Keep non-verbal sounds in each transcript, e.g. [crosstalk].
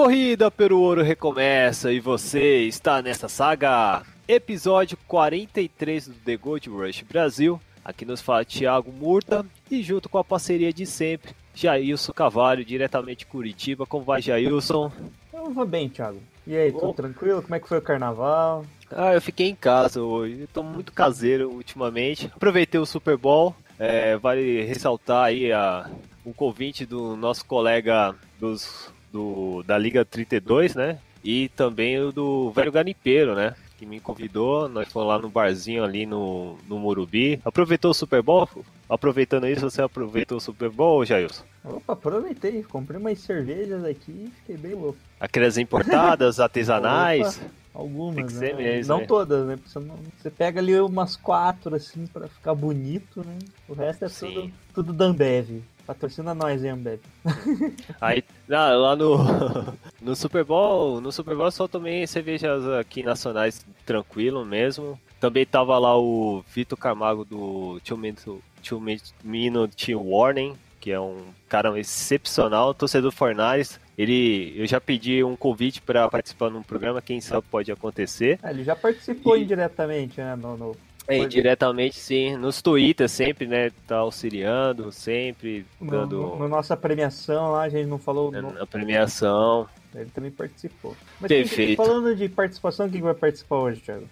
Corrida pelo ouro recomeça e você está nessa saga. Episódio 43 do The Gold Rush Brasil. Aqui nos fala Thiago Murta e junto com a parceria de sempre, Jailson Cavalho, diretamente de Curitiba. Como vai, Jailson? Eu vou bem, Thiago. E aí, tudo Oh. tranquilo? Como é que foi o carnaval? Ah, eu fiquei em casa hoje. Estou muito caseiro ultimamente. Aproveitei o Super Bowl. É, vale ressaltar aí a, um convite do nosso colega dos, do, da Liga 32, né? E também o do Velho Garimpeiro, né? Que me convidou. Nós fomos lá no barzinho ali no, no Morumbi. Aproveitou o Super Bowl? Aproveitando isso, você aproveitou o Super Bowl, Jailson? Opa, aproveitei. Comprei umas cervejas aqui e fiquei bem louco. Aquelas importadas, [laughs] artesanais. Opa, algumas, né? mesmo, Não né? todas, né? Você, não- você pega ali umas quatro, assim, pra ficar bonito, né? O resto é Sim. tudo, tudo da Ambev. Patrocina nós, hein, Ambev. [laughs] Aí lá, lá no, [laughs] no Super Bowl, no Super Bowl eu só tomei cervejas aqui nacionais tranquilo mesmo. Também tava lá o Vitor Camargo do Two Minute, Two Minute Warning, que é um cara excepcional, torcedor Fornares. Ele, eu já pedi um convite para participar num programa, quem sabe pode acontecer. Ah, ele já participou E- indiretamente, né? No, no- É, diretamente sim, nos Twitter sempre, né, tá auxiliando, sempre dando no- na nossa premiação lá, a gente não falou. no- a premiação. Ele também participou. Mas quem- Perfeito. falando de participação, quem vai participar hoje, Thiago?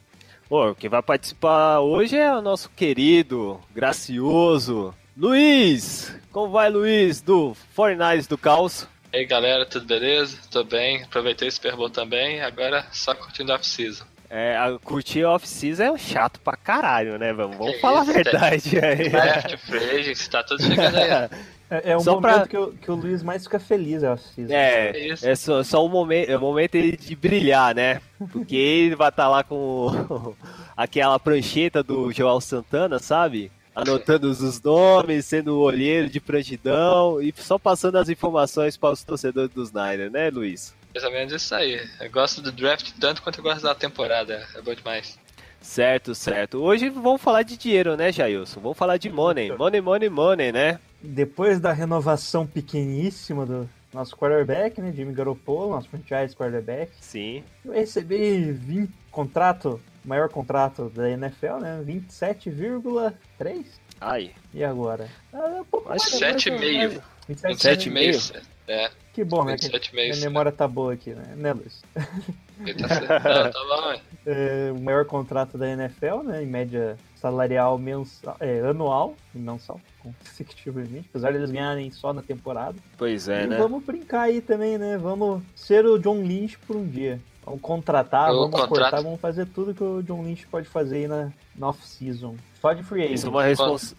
Pô, quem vai participar hoje é o nosso querido, gracioso Luiz. Como vai, Luiz, do Fortnite do Caos? E aí galera, tudo beleza? Tô bem, aproveitei o Super Bowl também, agora só curtindo a off-season. É, a curtir off-season é um chato pra caralho, né, vamos? Vamos falar a isso, verdade aí. Draft, free agents, tá tudo chegando aí. [laughs] É, é o Só momento pra- que, o, que o Luiz mais fica feliz, eu acho. É, É isso. é só, só o momento, é o momento ele de brilhar, né? Porque ele vai estar lá com [laughs] aquela prancheta do Joel Santana, sabe? Anotando os nomes, sendo o olheiro de prontidão e só passando as informações para os torcedores dos Niners, né, Luiz? Mais ou menos isso aí. Eu gosto do draft tanto quanto eu gosto da temporada, é bom demais. Certo, certo. Hoje vamos falar de dinheiro, né, Jailson? Vamos falar de money. Money, money, money, né? Depois da renovação pequeníssima do nosso quarterback, né? Jimmy Garoppolo, nosso franchise quarterback, Sim. eu recebi 20 contrato, maior contrato da NFL, né? 27,3. Ai. E agora? Ah, é um pouco mais, que mais- 27,5. mais- 27,5. É, Que bom, né? que 27,5. Minha memória tá boa aqui, né? Né, Luiz? Tá tá bom, [laughs] ué. É, o maior contrato da NFL, né? Em média salarial mensal, é, anual e mensal, consecutivamente, apesar deles ganharem só na temporada. Pois é, e né? vamos brincar aí também, né? Vamos ser o John Lynch por um dia. Vamos contratar, Eu vamos contrato. cortar, vamos fazer tudo que o John Lynch pode fazer aí na, na off-season. Só de free agent. Isso é uma resposta.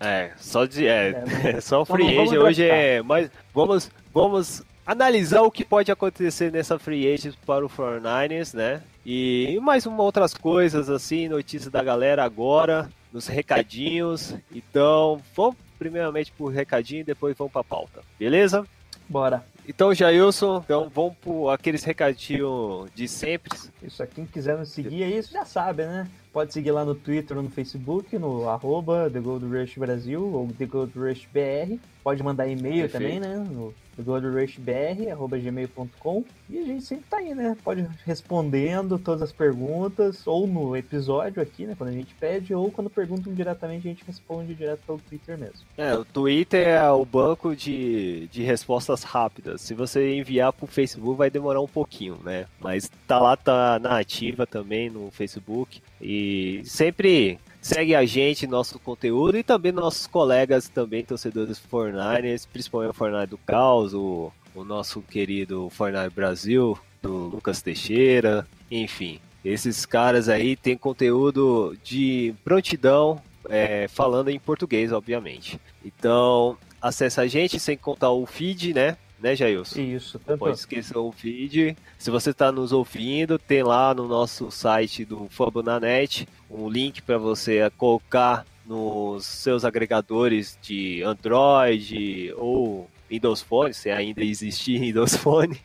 É, só de. É, É, [laughs] só o Vamos- free agent hoje é. Mas vamos, vamos analisar o que pode acontecer nessa free agent para o 49ers, né? E mais uma outras coisas assim, notícias da galera agora, nos recadinhos. Então, vamos primeiramente pro recadinho e depois vamos pra pauta. Beleza? Bora. Então, Jailson, então vamos por aqueles recadinhos de sempre. Isso, quem quiser nos seguir aí, você já sabe, né? Pode seguir lá no Twitter ou no Facebook, no arroba The Gold Rush Brasil ou The Gold Rush BR. Pode mandar e-mail Perfeito. também, né? No thegoldrushbr, arroba gmail.com. E a gente sempre tá aí, né? Pode respondendo todas as perguntas, ou no episódio aqui, né? Quando a gente pede, ou quando perguntam diretamente, a gente responde direto pelo Twitter mesmo. É, o Twitter é o banco de, de respostas rápidas. Se você enviar pro Facebook vai demorar um pouquinho, né? Mas tá lá, tá na ativa também no Facebook. E sempre segue a gente, nosso conteúdo e também nossos colegas também, torcedores Fortnite, principalmente o Fortnite do Caos, o, o nosso querido Fortnite Brasil, do Lucas Teixeira, enfim. Esses caras aí têm conteúdo de prontidão, é, falando em português, obviamente. Então, acessa a gente sem contar o feed, né? né, Jailson? Isso, tanto Pode esquecer o feed. Se você está nos ouvindo, tem lá no nosso site do Fambonanet um link para você colocar nos seus agregadores de Android ou Windows Phone, se ainda existir [laughs] Windows Phone.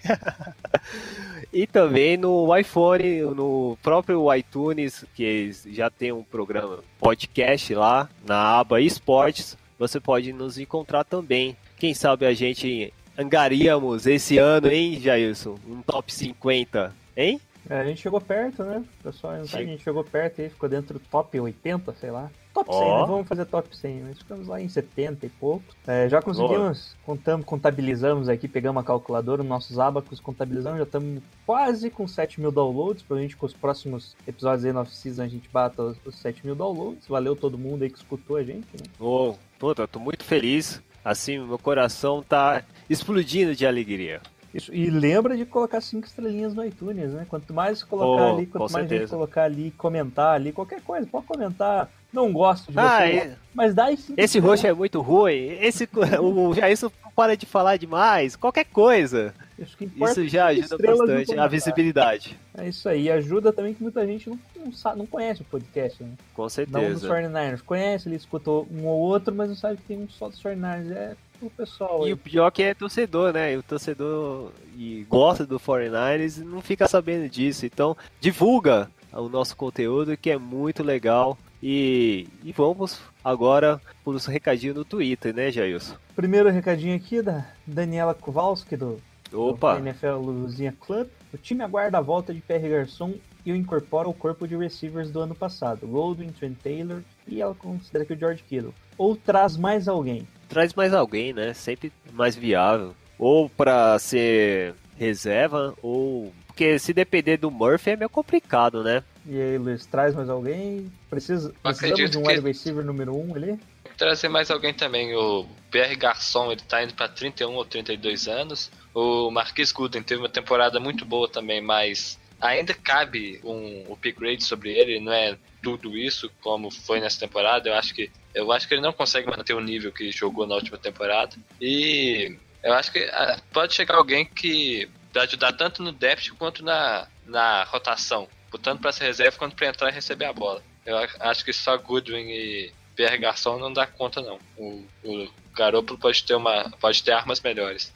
e também no iPhone, no próprio iTunes, que já tem um programa podcast lá na aba Esportes, você pode nos encontrar também. Quem sabe a gente angaríamos esse ano, hein, Jailson? Um top 50, hein? É, a gente chegou perto, né? Pessoal, a gente chegou perto aí, ficou dentro do top 80, sei lá. Top 100, Ó. né? Vamos fazer top 100, mas ficamos lá em 70 e pouco. É, já conseguimos, contamos, contabilizamos aqui, pegamos a calculadora, nossos abacos, contabilizamos, já estamos quase com 7 mil downloads. Provavelmente com os próximos episódios aí na off-season a gente bata os, os 7 mil downloads. Valeu todo mundo aí que escutou a gente, né? Ô, puta, tô muito feliz. Assim, meu coração tá explodindo de alegria. Isso, e lembra de colocar cinco estrelinhas no iTunes, né? Quanto mais colocar Oh, ali, quanto mais gente certeza. colocar ali, comentar ali, qualquer coisa, pode comentar. Não gosto de Ah, você, e- mas dá esse estrelas. roxo é muito ruim. Esse, [laughs] o Jailson para de falar demais. Qualquer coisa. Isso, Isso já é ajuda bastante a visibilidade. É isso aí, ajuda também que muita gente não, não, sabe, não conhece o podcast, né? Com Não dos certeza. 49ers. Conhece, ele escutou um ou outro, mas não sabe que tem um só dos 49ers. É o pessoal. E aí. o pior que é torcedor, né? E o torcedor e gosta do 49ers e não fica sabendo disso. Então, divulga o nosso conteúdo que é muito legal. E, e vamos agora para os recadinhos no Twitter, né, Jailson? Primeiro recadinho aqui da Daniela Kowalski, do, Opa! do NFL Luzinha Club. O time aguarda a volta de Pierre Garçon e o incorpora ao corpo de receivers do ano passado, Goldwyn, Trent Taylor e ela considera que o George Kittle. Ou traz mais alguém. Traz mais alguém, né? Sempre mais viável. Ou para ser reserva, ou. Porque se depender do Murphy é meio complicado, né? E aí, Luiz, traz mais alguém? Precisa, precisamos acredito de um que- wide receiver número 1 um ali? Tem que trazer mais alguém também. O PR Garçon, ele tá indo pra 31 ou 32 anos. O Marquis Gooden teve uma temporada muito boa também, mas ainda cabe um upgrade sobre ele, não é tudo isso como foi nessa temporada. Eu acho que eu acho que ele não consegue manter o nível que jogou na última temporada. E eu acho que ah, pode chegar alguém que vai ajudar tanto no depth quanto na, na rotação, tanto para ser reserva quanto para entrar e receber a bola. Eu acho que só Goodwin e Pierre Garçon não dá conta não. O, o Garoppolo pode ter uma pode ter armas melhores.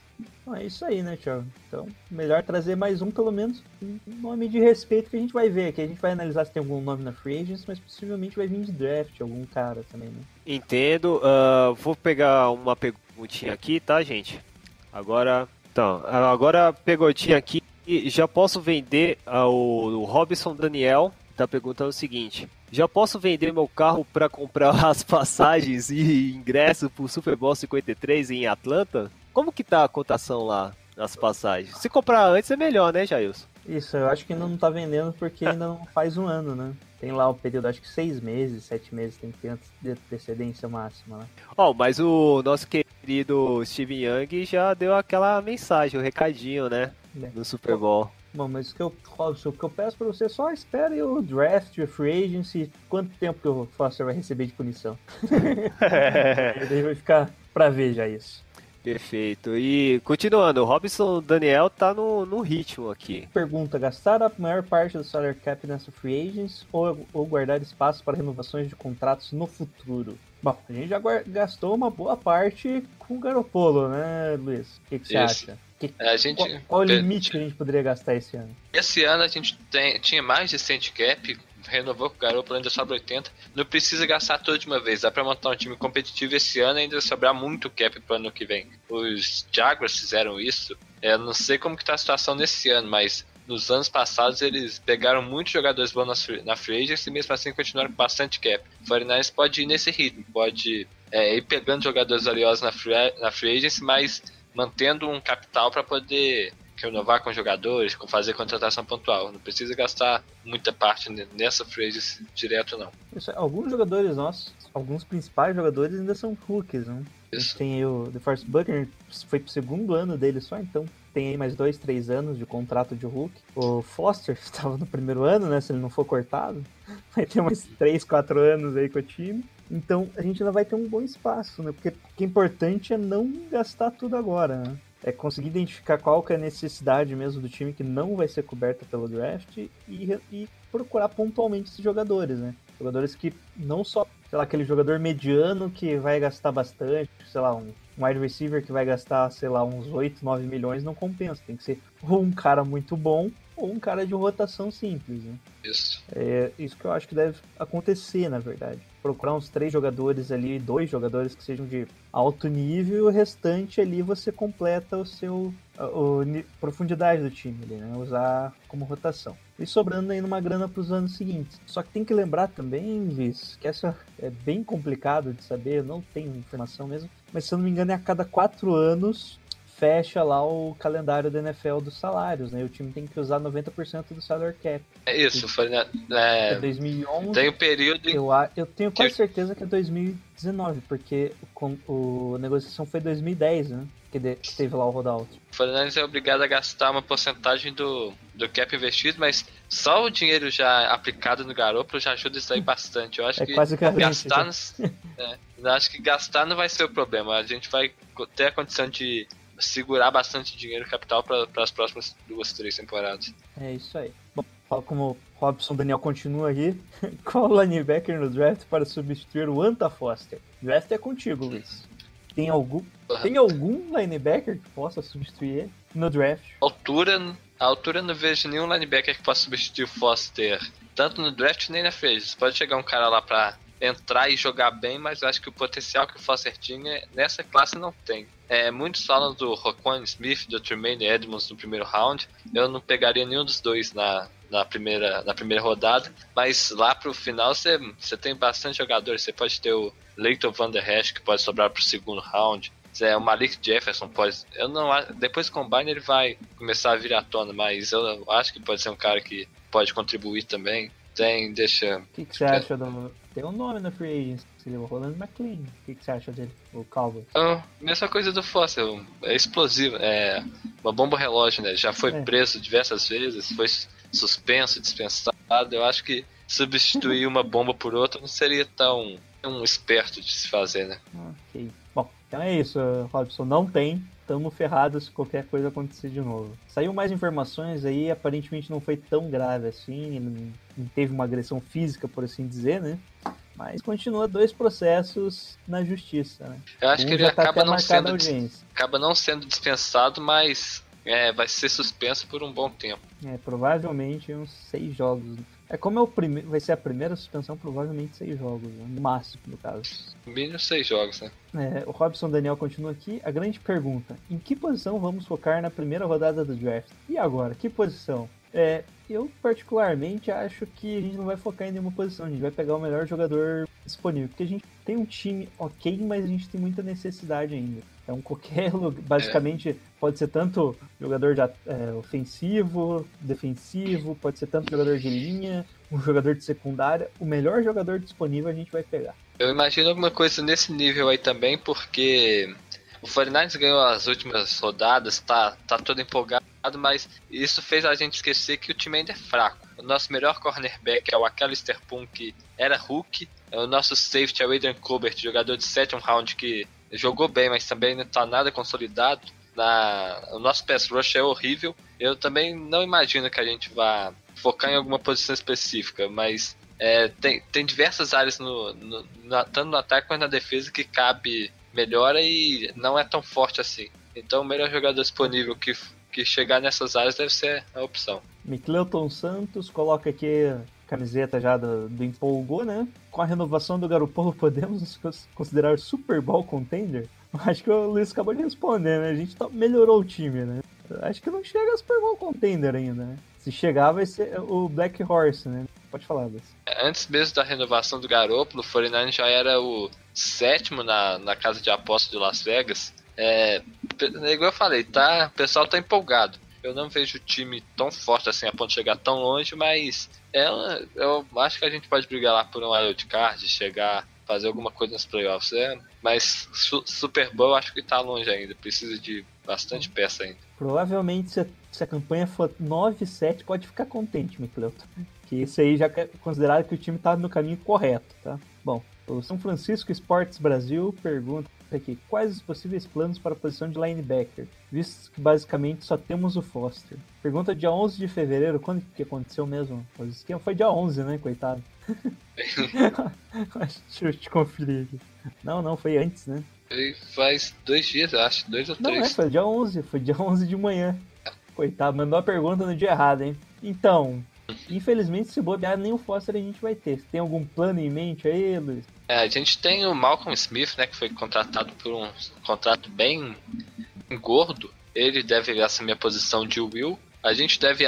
Então é isso aí, né, Thiago? Então, melhor trazer mais um, pelo menos, um nome de respeito que a gente vai ver aqui. A gente vai analisar se tem algum nome na Free Agents, mas possivelmente vai vir de draft, algum cara também, né? Entendo. ah, vou pegar uma perguntinha aqui, tá, gente? Agora. Então, ah, agora a perguntinha aqui. Já posso vender ao o Robson Daniel? Tá perguntando o seguinte: Já posso vender meu carro para comprar [laughs] as passagens e ingresso pro Super Bowl 53 em Atlanta? Como que tá a cotação lá nas passagens? Se comprar antes é melhor, né, Jailson? Isso, eu acho que ainda não tá vendendo porque ainda não [laughs] faz um ano, né? Tem lá o período, acho que seis meses, sete meses, tem que ter antes de antecedência máxima, né? Ó, mas o nosso querido Steven Young já deu aquela mensagem, o recadinho, né? É. No Super Bowl. Bom, mas o que eu, Robson, o que eu peço pra você, só espere o draft, o free agency, quanto tempo que o Foster vai receber de punição. [laughs] E daí vai ficar pra ver já isso. Perfeito. E continuando, o Robson Daniel tá no, no ritmo aqui. Pergunta: gastar a maior parte do salary cap nessa free agents ou, ou guardar espaço para renovações de contratos no futuro? Bom, a gente já gastou uma boa parte com o Garopolo, né, Luiz? O que, que você Isso. acha? Que- A gente qual, qual o limite que a gente poderia gastar esse ano? Esse ano a gente tem- tinha mais de 100 de cap, renovou com o Garoppolo, ainda sobra 80. Não precisa gastar tudo de uma vez, dá pra montar um time competitivo esse ano e ainda sobrar muito cap pro ano que vem. Os Jaguars fizeram isso, eu não sei como que tá a situação nesse ano, mas nos anos passados eles pegaram muitos jogadores bons na free- na free agency e mesmo assim continuaram com bastante cap. O 49ers pode ir nesse ritmo, pode é, ir pegando jogadores valiosos na free, na free agency, mas mantendo um capital para poder renovar com jogadores, com fazer contratação pontual. Não precisa gastar muita parte ne- nessa agency direto, não. Isso, alguns jogadores nossos, alguns principais jogadores ainda são rookies, né? Isso. tem aí o DeForest Buckner, foi pro segundo ano dele só, então tem aí mais dois, três anos de contrato de Hulk. O Foster [laughs] estava no primeiro ano, né? Se ele não for cortado, [laughs] vai ter mais três, quatro anos aí com o time. Então a gente ainda vai ter um bom espaço, né? Porque o que é importante é não gastar tudo agora, né? é conseguir identificar qual que é a necessidade mesmo do time que não vai ser coberta pelo draft e, e procurar pontualmente esses jogadores, né? Jogadores que não só, sei lá, aquele jogador mediano que vai gastar bastante, sei lá, um um wide receiver que vai gastar, sei lá, uns 8, 9 milhões não compensa. Tem que ser ou um cara muito bom ou um cara de rotação simples. Né? Isso. É isso que eu acho que deve acontecer, na verdade. Procurar uns três jogadores ali, dois jogadores que sejam de alto nível, o restante ali você completa o seu a, profundidade do time ali, né? Usar como rotação. E sobrando aí numa grana para os anos seguintes. Só que tem que lembrar também, Viz, que essa é bem complicado de saber, não tenho informação mesmo, mas se eu não me engano é a cada quatro anos fecha lá o calendário da NFL dos salários, né? O time tem que usar 90% do salary cap. É isso, foi na, é, é 2011. Tem o um período. Eu, eu tenho quase certeza que é 2019, porque o, a negociação foi 2010, né? Que, de, que teve lá o rollout. O Fernandes é obrigado a gastar uma porcentagem do, do cap investido, mas só o dinheiro já aplicado no garoto já ajuda isso aí bastante. Eu acho é que quase gastar, é, eu acho que gastar não vai ser o problema. A gente vai ter a condição de segurar bastante dinheiro capital para as próximas duas, três temporadas. É isso aí. Bom, como o Robson Daniel continua aqui. [laughs] Qual linebacker no draft para substituir o Anta Foster? Draft é contigo, Luiz. Tem algum, tem algum linebacker que possa substituir ele no draft? Altura, a altura não vejo nenhum linebacker que possa substituir o Foster, tanto no draft nem na free. Pode chegar um cara lá para entrar e jogar bem, mas acho que o potencial que o Foster tinha nessa classe não tem. É, muitos falam do Roquan Smith, do Tremaine Edmonds no primeiro round. Eu não pegaria nenhum dos dois na, na, primeira, na primeira rodada, mas lá pro final você, tem bastante jogadores. Você pode ter o Leighton Van Der Esch, que pode sobrar pro segundo round. É, o Malik Jefferson pode. Eu não Depois do combine ele vai começar a vir à tona, mas eu acho que pode ser um cara que pode contribuir também. Tem, deixa. O que, que você acha do, tem um nome na Free Agents, seria o Roland McLean. O que, que, você acha dele, o Cowboy? Ah, mesma coisa do Fossil, é explosivo, é uma bomba relógio, né? Já foi é. preso diversas vezes, foi suspenso, dispensado. Eu acho que substituir uma bomba por outra não seria tão, tão esperto de se fazer, né? Ok. Bom, então é isso, Robson. Não tem estamos ferrados se qualquer coisa acontecer de novo. Saiu mais informações aí, aparentemente não foi tão grave assim, ele não teve uma agressão física, por assim dizer, né? Mas continua dois processos na justiça, né? Eu acho um que ele tá acaba não, sendo, acaba não sendo dispensado, mas é, vai ser suspenso por um bom tempo. É, provavelmente uns seis jogos. É como é o primeiro, vai ser a primeira suspensão, provavelmente seis jogos, né? no máximo, no caso. Mínimo seis jogos, né? É, o Robson Daniel continua aqui. A grande pergunta: em que posição vamos focar na primeira rodada do draft? E agora, que posição? É, eu particularmente acho que a gente não vai focar em nenhuma posição, a gente vai pegar o melhor jogador disponível, porque a gente tem um time ok, mas a gente tem muita necessidade ainda. Então [laughs] qualquer basicamente é. pode ser tanto jogador de, é, ofensivo, defensivo, pode ser tanto jogador de linha, um jogador de secundária, o melhor jogador disponível a gente vai pegar. Eu imagino alguma coisa nesse nível aí também, porque o 49 ganhou as últimas rodadas, tá, tá todo empolgado, mas isso fez a gente esquecer que o time ainda é fraco. O nosso melhor cornerback é o Pum, que era Hulk. O nosso safety é o Adrian Colbert, jogador de sétimo round, que jogou bem, mas também não está nada consolidado. Na, o nosso pass rush é horrível. Eu também não imagino que a gente vá focar em alguma posição específica, mas é, tem, tem diversas áreas, no, no, na, tanto no ataque quanto na defesa, que cabe melhora e não é tão forte assim. Então, o melhor jogador disponível que, que chegar nessas áreas deve ser a opção. Micleuton Santos coloca aqui camiseta já do, do empolgou, né? Com a renovação do Garopolo, [laughs] podemos considerar Super Bowl contender? Acho que o Luiz acabou de responder, né? A gente tá, melhorou o time, né? Acho que não chega a Super Bowl contender ainda, né? Se chegar, vai ser o Black Horse, né? Pode falar, Luiz. Antes mesmo da renovação do Garoppolo, o 49 já era o sétimo na, na casa de apostas de Las Vegas. É, igual eu falei, tá, o pessoal tá empolgado. Eu não vejo o time tão forte assim a ponto de chegar tão longe, mas é, eu acho que a gente pode brigar lá por um wild card, chegar, fazer alguma coisa nos playoffs. É, mas su Super Bowl acho que tá longe ainda, precisa de bastante peça ainda. Provavelmente se a, se a campanha for 9-7, pode ficar contente, Micleuton. Que isso aí já é considerado que o time tá no caminho correto, tá? Bom, o São Francisco Sports Brasil pergunta aqui. Quais os possíveis planos para a posição de linebacker? Visto que basicamente só temos o Foster. Pergunta dia 11 de fevereiro. Quando que aconteceu mesmo? O esquema foi dia 11, né? Coitado. [laughs] [laughs] Deixa eu te conferir aqui. Não, não, foi antes, né? Ele faz dois dias, eu acho. Dois ou Não, é, três. foi dia 11. Foi dia 11 de manhã. Coitado, mandou a pergunta no dia errado, hein? Então, infelizmente, se bobear, nem o Foster a gente vai ter. Você tem algum plano em mente aí, Luiz? É, a gente tem o Malcolm Smith, né, que foi contratado por um contrato bem gordo. Ele deve assumir a posição de Will. A gente deve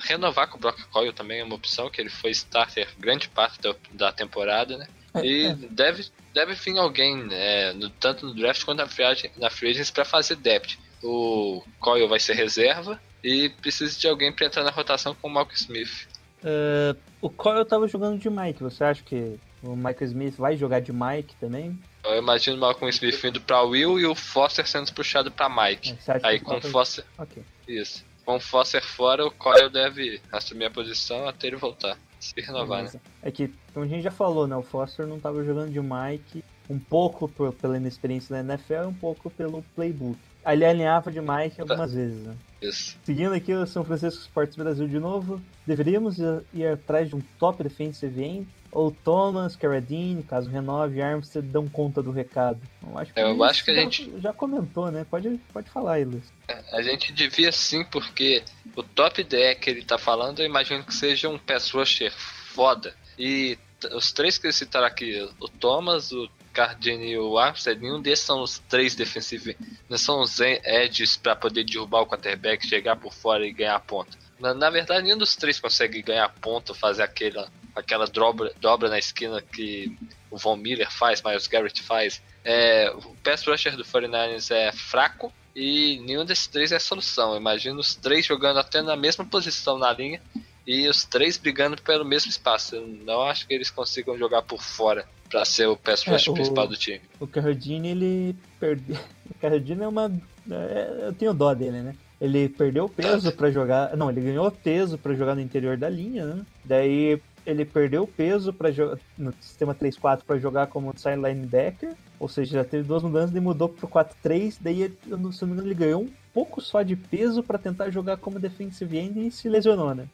renovar com o Brock Coyle também é uma opção, que ele foi starter grande parte da, da temporada, né? É, E é. deve, deve vir alguém, né, no- tanto no draft quanto na free, na free para fazer depth. O Coyle vai ser reserva e precisa de alguém para entrar na rotação com o Malcolm Smith. Ah, o Coyle tava jogando de Mike. Você acha que o Michael Smith vai jogar de Mike também? Eu imagino o Malcolm Smith indo para Will e o Foster sendo puxado para Mike. É, Aí com o Foster, Ok. isso. Com o Foster fora, o Coyle deve assumir a posição até ele voltar. Se renovar, né? Beleza. É que, como a gente já falou, né? O Foster não tava jogando de Mike, um pouco por- pela inexperiência da NFL e um pouco pelo playbook. Ele alinhava de Mike algumas vezes, né? Isso. Seguindo aqui o São Francisco Sports Brasil de novo, deveríamos ir, ir atrás de um top defensive end? Ou Thomas, Carradine, caso renove, e Armstead dão conta do recado? Eu acho que, Eu isso acho que a já, gente- já comentou, né? Pode, pode falar aí, Luiz. A gente devia sim, porque o top DE que ele tá falando, eu imagino que seja um pass rusher foda. E os três que ele citaram aqui, o Thomas, o Cardini e o Armstead, nenhum desses são os três defensivos. Não são os edges para poder derrubar o quarterback, chegar por fora e ganhar ponto. Na, na verdade, nenhum dos três consegue ganhar ponto, fazer aquela, aquela dobra, dobra na esquina que o Von Miller faz, Miles Garrett faz. É, o pass rusher do 49ers é fraco e nenhum desses três é solução. Imagina os três jogando até na mesma posição na linha e os três brigando pelo mesmo espaço. Eu não acho que eles consigam jogar por fora para ser o pass É, rusher o- principal do time. O Carradine, ele perdeu. O Carradine é uma. é, Eu tenho dó dele, né? Ele perdeu peso pra jogar. Não, ele ganhou peso pra jogar no interior da linha, né? Daí ele perdeu peso para no sistema 3-4 pra jogar como outside linebacker. Ou seja, já teve duas mudanças e mudou pro 4-3. Daí, não- se não me engano, ele ganhou um pouco só de peso pra tentar jogar como defensive end e se lesionou, né?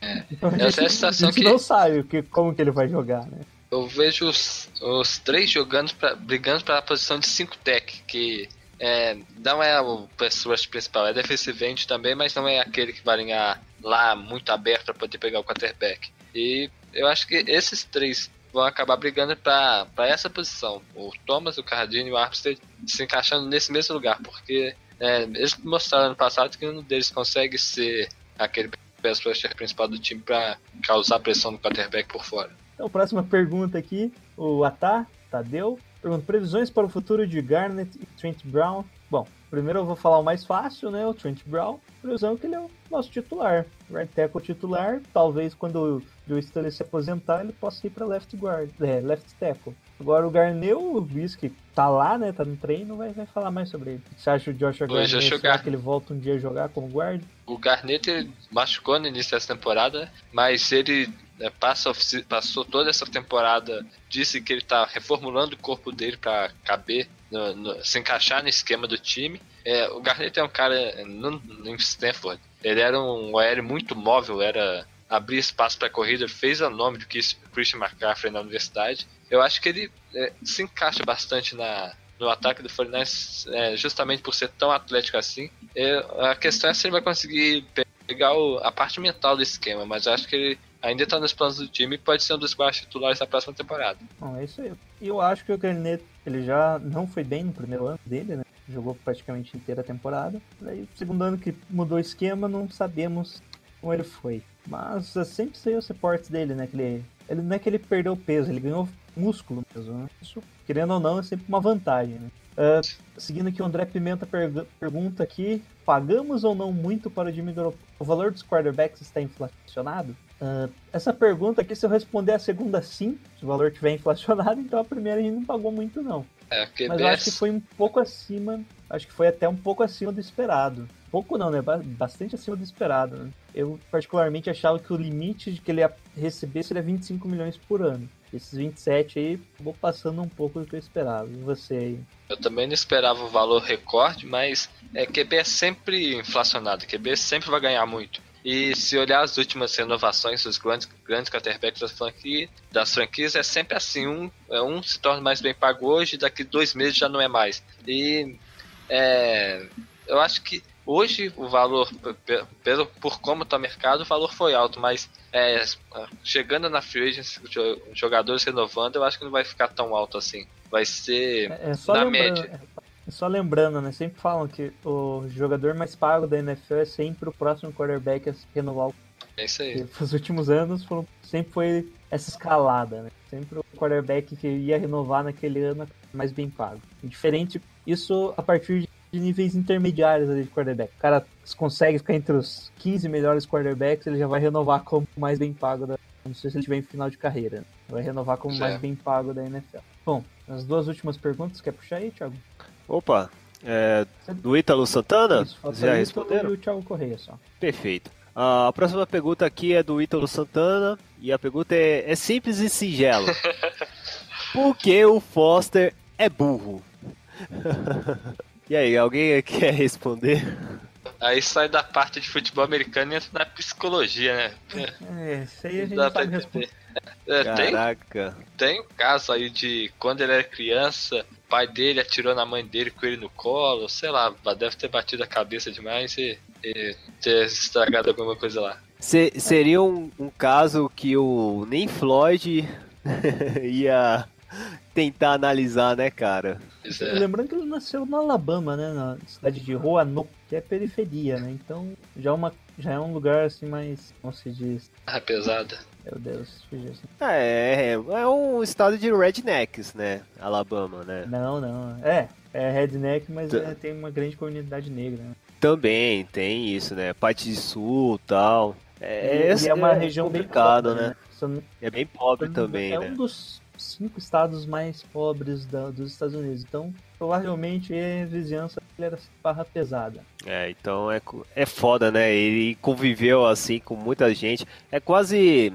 [laughs] Então, a é a gente, situação a gente que- não sabe o que, como que ele vai jogar, né? Eu vejo os, os três jogando pra, brigando pela posição de 5 tech, que é, não é o pass rush principal, é defensive end também, mas não é aquele que vai alinhar lá muito aberto para poder pegar o quarterback. E eu acho que esses três vão acabar brigando para essa posição. O Thomas, o Cardini e o Armstead se encaixando nesse mesmo lugar, porque é, eles mostraram ano passado que um deles consegue ser aquele pass rusher principal do time para causar pressão no quarterback por fora. Então, próxima pergunta aqui, o Atá, Tadeu, pergunta, previsões para o futuro de Garnett e Trent Brown? Bom, primeiro eu vou falar o mais fácil, né, o Trent Brown, previsão que ele é o nosso titular, right tackle titular, talvez quando o Joe Staley se aposentar, ele possa ir para left guard, é, left tackle. Agora o Garneu, o Luiz que tá lá, né, tá no treino, vai, vai falar mais sobre ele. Você acha o Joshua Garnett, Joshua Gar- que ele volta um dia a jogar como guard? O Garnett machucou no início dessa temporada, mas ele né, passa, passou toda essa temporada, disse que ele tá reformulando o corpo dele para caber, no- no- se encaixar no esquema do time. É, o Garnett é um cara no, no Stanford, ele era um aéreo muito móvel, era abrir espaço para corrida, fez o nome do Chris- Christian McCaffrey na universidade. Eu acho que ele é, se encaixa bastante na, no ataque do 49ers, é, justamente por ser tão atlético assim. É, a questão é se ele vai conseguir pegar o- a parte mental do esquema, mas acho que ele ainda está nos planos do time e pode ser um dos guardas titulares da próxima temporada. Bom, é isso aí. E eu acho que o Garnett, ele já não foi bem no primeiro ano dele, né? Jogou praticamente inteira a temporada. Daí, segundo ano que mudou o esquema, não sabemos como ele foi. Mas é, sempre saiu os reportes dele, né? Que ele, ele não é que ele perdeu peso, ele ganhou músculo mesmo, né? Isso, querendo ou não, é sempre uma vantagem, né? Ah, seguindo aqui, o André Pimenta pergu- pergunta aqui: pagamos ou não muito para o Jimmy Garoppolo? O valor dos quarterbacks está inflacionado? Ah, essa pergunta aqui, se eu responder a segunda sim, se o valor estiver inflacionado, então a primeira a gente não pagou muito, não. É, Mas eu acho que foi um pouco acima, acho que foi até um pouco acima do esperado. Pouco não, né? Ba- Bastante acima do esperado, né? Eu particularmente achava que o limite de que ele ia receber seria 25 milhões por ano. Esses 27 aí, vou passando um pouco do que eu esperava. E você aí? Eu também não esperava o valor recorde, mas é, QB é sempre inflacionado. QB sempre vai ganhar muito. E se olhar as últimas renovações dos grandes, grandes quarterbacks das, franquia, das franquias, é sempre assim: um, é, um se torna mais bem pago hoje, daqui dois meses já não é mais. E é, eu acho que hoje o valor, pelo, por como está o mercado, o valor foi alto, mas é, chegando na free agency, jogadores renovando, eu acho que não vai ficar tão alto assim. Vai ser É, é na média. É só lembrando, né? Sempre falam que o jogador mais pago da NFL é sempre o próximo quarterback a se renovar. É isso aí. Porque Nos últimos anos foram- sempre foi essa escalada, né? Sempre o quarterback que ia renovar naquele ano é mais bem pago. Diferente, isso a partir de níveis intermediários ali de quarterback. O cara consegue ficar entre os 15 melhores quarterbacks, ele já vai renovar como mais bem pago da. Não sei se ele estiver em final de carreira. né? Vai renovar como o mais bem pago da NFL. Bom, as duas últimas perguntas, quer puxar aí, Thiago? Opa, é, do Ítalo Santana? Isso, Já responderam? E o Thiago Correia só. Perfeito. A próxima pergunta aqui é do Ítalo Santana e a pergunta é, é simples e singelo. [laughs] Por que o Foster é burro? [laughs] e aí, alguém quer responder? Aí sai da parte de futebol americano e entra na psicologia, né? É, isso aí a gente Dá pra sabe responder. É, tem, Caraca. tem um caso aí de quando ele era criança, pai dele atirou na mãe dele com ele no colo, sei lá, deve ter batido a cabeça demais e, e ter estragado alguma coisa lá. Se- seria um, um caso que o nem Floyd [laughs] ia tentar analisar, né, cara? É. Lembrando que ele nasceu na Alabama, né? Na cidade de Roanoke, que é periferia, né? Então já é, uma, já é um lugar assim mais. Como se diz? Barra pesada. Meu Deus. É, é, é um estado de rednecks, né? Alabama, né? Não, não. É, é redneck, mas Tá. é, tem uma grande comunidade negra. Né? Também tem isso, né? Parte de sul tal. É, e é uma região bem complicado, pobre, né? São- É bem pobre também, é né? um dos cinco estados mais pobres da- dos Estados Unidos. Então, provavelmente a vizinhança dele era barra pesada. É, então é, é foda, né? Ele conviveu assim com muita gente. É quase.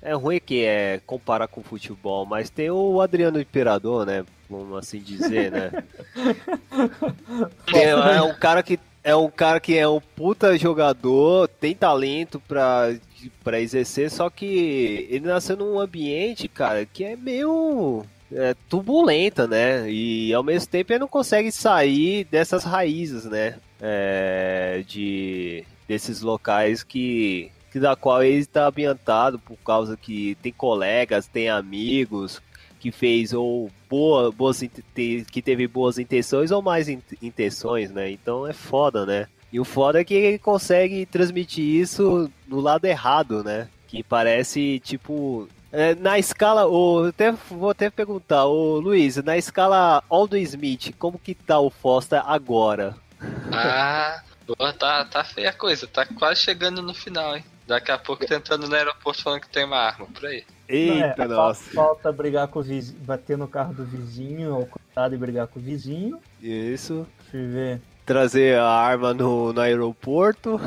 É ruim que é comparar com futebol, mas tem o Adriano Imperador, né? Vamos assim dizer, né? [laughs] Tem- é um cara que é um cara que é um puta jogador, tem talento pra, pra exercer, só que ele nasceu num ambiente, cara, que é meio é, turbulenta, né? E ao mesmo tempo ele não consegue sair dessas raízes, né? É, de desses locais que, que da qual ele está ambientado por causa que tem colegas, tem amigos que fez ou boa, boas que teve boas intenções ou mais in- intenções, né? Então é foda, né? E o foda é que ele consegue transmitir isso no lado errado, né? Que parece tipo é, na escala, o, até, vou até perguntar, ô Luiz, na escala Aldo Smith, como que tá o Foster agora? Ah, boa, tá, tá feia a coisa, tá quase chegando no final, hein? Daqui a pouco tá entrando no aeroporto falando que tem uma arma, por aí. Eita, é, nossa. fa- Falta brigar com o vizinho, bater no carro do vizinho, ou cuidado e brigar com o vizinho. Isso. Deixa eu ver. Trazer a arma no, no aeroporto.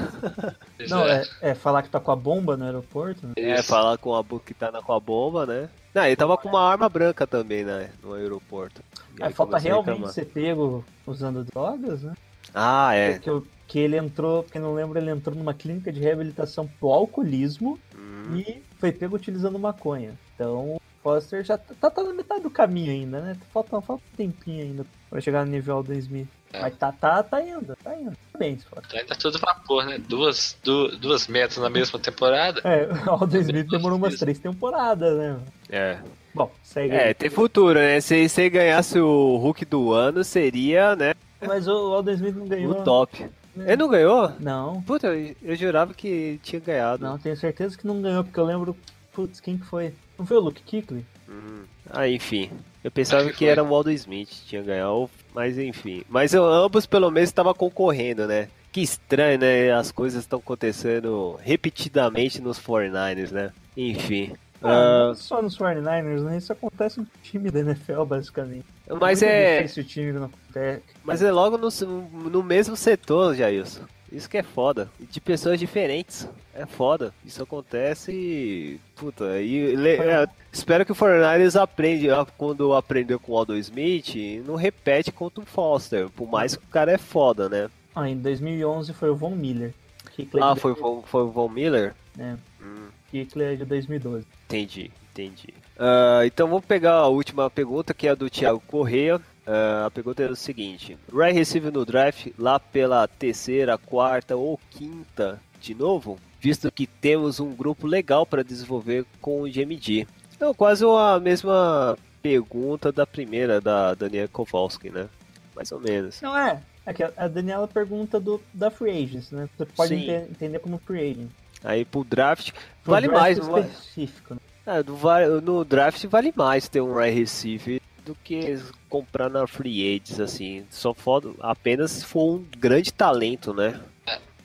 Não, é. é, é falar que tá com a bomba no aeroporto. né? É, falar com a que tá na, com a bomba, né? Não, ele tava com uma arma branca também, né? No aeroporto. Aí aí falta realmente ser pego usando drogas, né? Ah, é. Que, eu- que ele entrou, quem não lembra, ele entrou numa clínica de reabilitação pro alcoolismo Hum, e foi pego utilizando maconha. Então o Foster já tá, tá na metade do caminho ainda, né? Falta, falta um tempinho ainda pra chegar no nível Alden Smith. É. Mas tá, tá, tá indo, tá indo. Parabéns, Foster. Ainda tudo vapor, né? Duas, du- duas metas na mesma temporada. É, o Alden Smith demorou umas três temporadas, né? é. Bom, segue É, aí. tem futuro, né? Se você ganhasse o Hulk do ano, seria, né? Mas o Alden Smith não ganhou. O top. Ele não ganhou? Não, Puta, eu, eu jurava que tinha ganhado. não, tenho certeza que não ganhou, porque eu lembro. Putz, quem que foi? Não foi o Luke Kuechly? Hum. Ah, enfim. Eu pensava que que era o Aldo Smith que tinha ganhado, mas enfim. Mas eu- ambos pelo menos estavam concorrendo, né? Que estranho, né? As coisas estão acontecendo repetidamente nos 49ers, né? Enfim. Ah, não só nos 49ers, né? Isso acontece no time da NFL, basicamente. [laughs] mas Muito é. difícil o time não acontece. Mas é logo no, no mesmo setor, Jailson. Isso que é foda. De pessoas diferentes. É foda. Isso acontece e. Puta, e le- é, espero que o Fortnite aprende ó, quando aprendeu com o Aldo Smith não repete contra o Foster. Por mais que o cara é foda, né? Ah, em 2011 foi o Von Miller. Ah, foi, foi, foi o Von Miller? É, Hum, Kickler de 2012. entendi, entendi. Ah, então vamos pegar a última pergunta, que é a do Thiago Correia. Ah, a pergunta é o seguinte: Ray receive no draft lá pela terceira, quarta ou quinta de novo? Visto que temos um grupo legal para desenvolver com o GMD. É quase a mesma pergunta da primeira, da Daniela Kowalski, né? Mais ou menos. Não é. É que a- Daniela pergunta do, da Free Agents, né? Você pode Sim. entender como Free Agent. Aí pro draft, Pro vale draft mais, específico. Né? É, no, no draft vale mais ter um wide receiver do que comprar na free agents, assim. Só foda apenas se for um grande talento, né?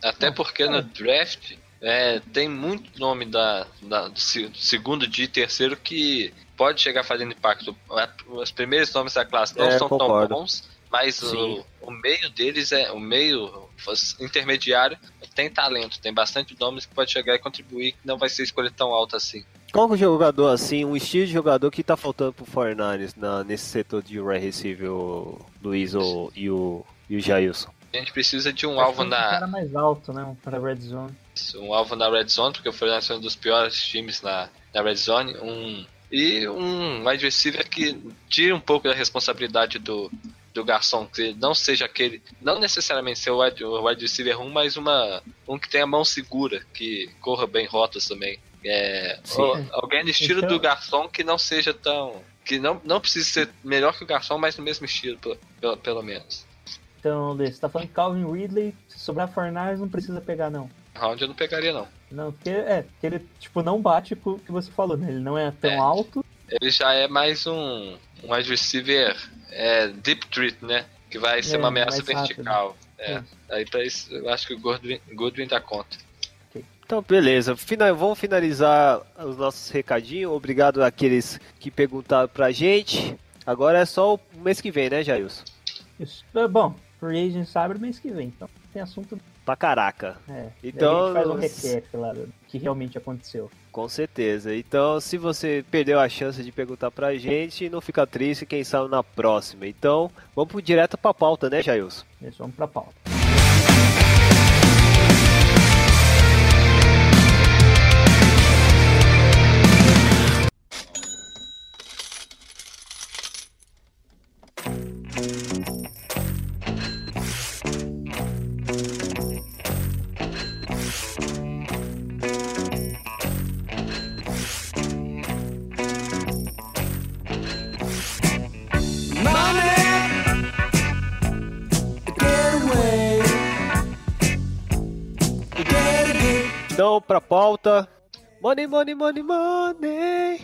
Até porque no draft é, tem muito nome da, da- do se- do segundo dia e terceiro que pode chegar fazendo impacto. A- Os primeiros nomes da classe não É, são concordo. tão bons, mas o, o meio deles é o meio os- intermediário tem talento, tem bastante nomes que pode chegar e contribuir, que não vai ser escolha tão alta assim. Qual que é o jogador, assim, um estilo de jogador que tá faltando pro 49ers na, nesse setor de wide receiver, o Luiz o, e, o, e o Jailson? A gente precisa de um Acho alvo Um na cara mais alto, né? Um para Red Zone. um alvo na Red Zone, porque o Fluminense é um dos piores times na, na Red Zone, um, e um wide receiver que tire um pouco da responsabilidade do, do garçom, que não seja aquele, não necessariamente ser o wide, o wide receiver 1, mas uma, um que tenha mão segura, que corra bem rotas também. É, ou- alguém no estilo Então- do garçom que não seja tão. que não, não precisa ser melhor que o garçom, mas no mesmo estilo, pelo, pelo, menos. Então, Lê, você tá falando que Calvin Ridley, se sobrar Fornars, não precisa pegar, não. Round eu não pegaria, não. Não, porque, é, porque ele, tipo, não bate com o que você falou, né? Ele não é tão É. alto. ele já é mais um, um wide receiver é, deep threat, né? Que vai ser É, uma ameaça vertical. É. Isso. Aí pra isso eu acho que o Goodwin, Goodwin dá conta. Então, beleza. Fina- vamos finalizar os nossos recadinhos. Obrigado àqueles que perguntaram pra gente. Agora é só o mês que vem, né, Jailson? Isso. É, Bom, Free Agent abre mês que vem, então tem assunto. Pra caraca. É, Então, a gente faz um recap lá do que realmente aconteceu. Com certeza. Então, se você perdeu a chance de perguntar pra gente, não fica triste, quem sabe na próxima. Então, vamos pro direto pra pauta, né, Jailson? Isso, vamos pra pauta. Pauta. Money, money, money, money.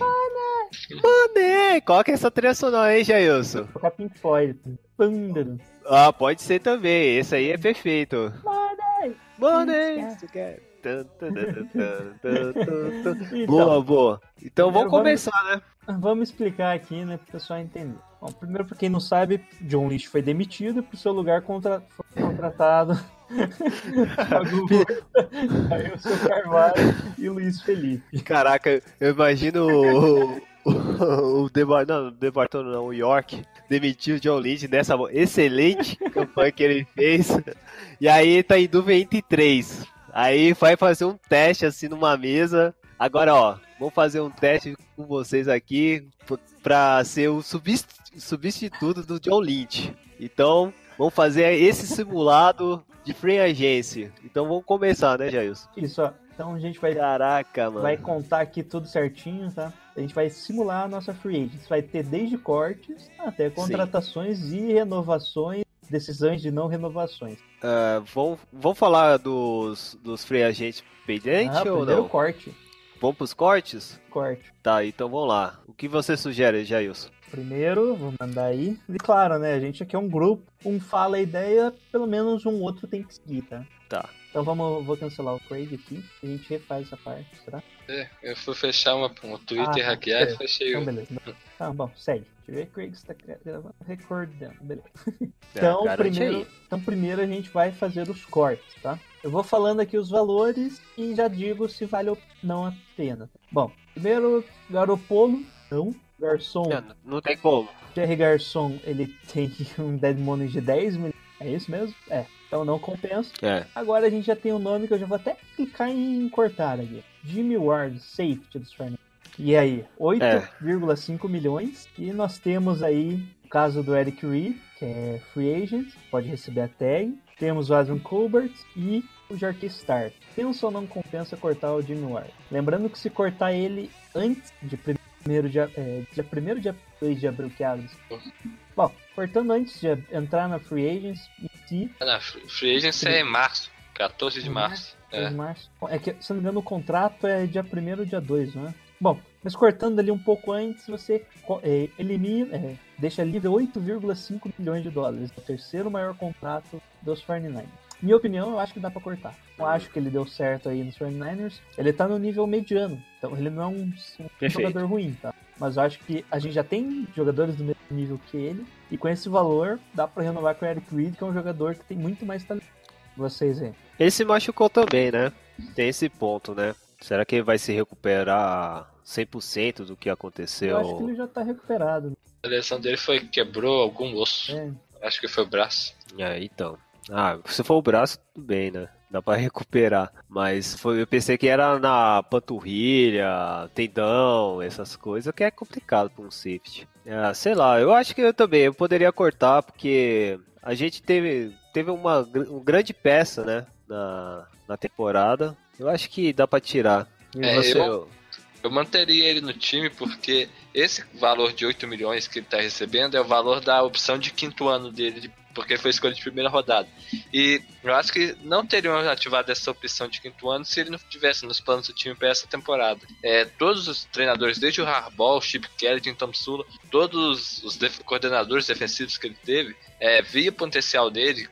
Money. Qual que é essa trilha sonora, hein, Jailson? Tocar Pink Floyd. Panda. Ah, pode ser também. Esse aí é perfeito. Money! Money. Tan. Então, Boa, boa. Então vamos- começar, né? Vamos explicar aqui, né, pro pessoal entender. Bom, primeiro, pra quem não sabe, John Lynch foi demitido e pro seu lugar contra... foi contratado Ailson Carvalho e Luiz Felipe. Caraca, eu imagino o. O, o Deba- não, o Debartano não, o York demitiu o John Lynch nessa excelente campanha que ele fez. E aí tá em dúvida entre três. Aí vai fazer um teste assim numa mesa. Agora, ó, vamos fazer um teste com vocês aqui p- pra ser o subs- substituto do John Lynch. Então, vamos fazer esse simulado de free agência. Então vamos começar, né, Jailson? Isso, ó. Então a gente vai, Caraca, mano. vai contar aqui tudo certinho, tá? A gente vai simular a nossa free agents. Vai ter desde cortes até contratações e renovações, decisões de não renovações. Ah, vamos, vamos falar dos, dos free agentes pendentes Ah, ou não? corte. Vamos pros cortes? Corte. Tá, então vamos lá. O que você sugere, Jailson? Primeiro, vou mandar aí. E claro, né? A gente aqui é um grupo. Um fala a ideia, pelo menos um outro tem que seguir, tá? Tá. Então vamos, vou cancelar o Craig aqui. A gente refaz essa parte, será? É, eu fui fechar uma, um Twitter Ah, hackeado é. e fechei Então, beleza. Tá bom, segue. Deixa eu ver, Craig está gravando, recordando, beleza. [laughs] É, Então, primeiro, aí. então, primeiro a gente vai fazer os cortes, tá? Eu vou falando aqui os valores e já digo se vale ou não a pena. Bom, primeiro, Garopolo, não. Garçom, É, não tem como. Jerry Garçom, ele tem [laughs] um dead money de 10 milhões. É isso mesmo? É. Então não compensa. É. Agora a gente já tem o nome que eu já vou até clicar em cortar aqui. Jimmy Ward, safety dos Fernandes. E aí, 8,5 milhões. E nós temos aí o caso do Eric Reed, que é free agent, pode receber a tag. Temos o Adam Colbert e o Jarque Start. Pensa ou não compensa cortar o Jimmy Ward? Lembrando que se cortar ele antes de primeiro dia, é, dia 1 dia 2 de abril que abre. Bom, cortando antes de entrar na free agents em si, Na Free Agency é em março, 14 de março. É. É. março. É que, se não me engano, o contrato é dia 1 ou dia 2, não é? Bom, mas cortando ali um pouco antes, você é, elimina, é, deixa livre 8,5 milhões de dólares. O terceiro maior contrato dos 49ers. Minha opinião, eu acho que dá pra cortar. Eu acho que ele deu certo aí nos 49ers. Ele tá no nível mediano, então ele não é um, um Perfeito. jogador ruim, tá? Mas eu acho que a gente já tem jogadores do mesmo nível que ele. E com esse valor, dá pra renovar com o Eric Reed, que é um jogador que tem muito mais talento. Vocês aí. Ele se machucou também, né? Tem esse ponto, né? Será que ele vai se recuperar 100% do que aconteceu? Eu acho que ele já tá recuperado. A lesão dele foi quebrou algum osso. É, Acho que foi o braço. É, então. Ah, se for o braço, tudo bem, né? Dá pra [laughs] recuperar. Mas foi, eu pensei que era na panturrilha, tendão, essas coisas, que é complicado pra um safety. Ah, sei lá, eu acho que eu também eu poderia cortar, porque a gente teve, teve uma, uma grande peça, né? Na, na temporada. Eu acho que dá pra tirar. É, você, eu- Eu manteria ele no time porque esse valor de 8 milhões que ele está recebendo é o valor da opção de quinto ano dele, de- porque foi escolhido de primeira rodada. E eu acho que não teriam ativado essa opção de quinto ano se ele não tivesse nos planos do time para essa temporada. É, todos os treinadores, desde o Harbaugh, Chip Kelly, Tom Sula, todos os def- coordenadores defensivos que ele teve, é, via o potencial dele,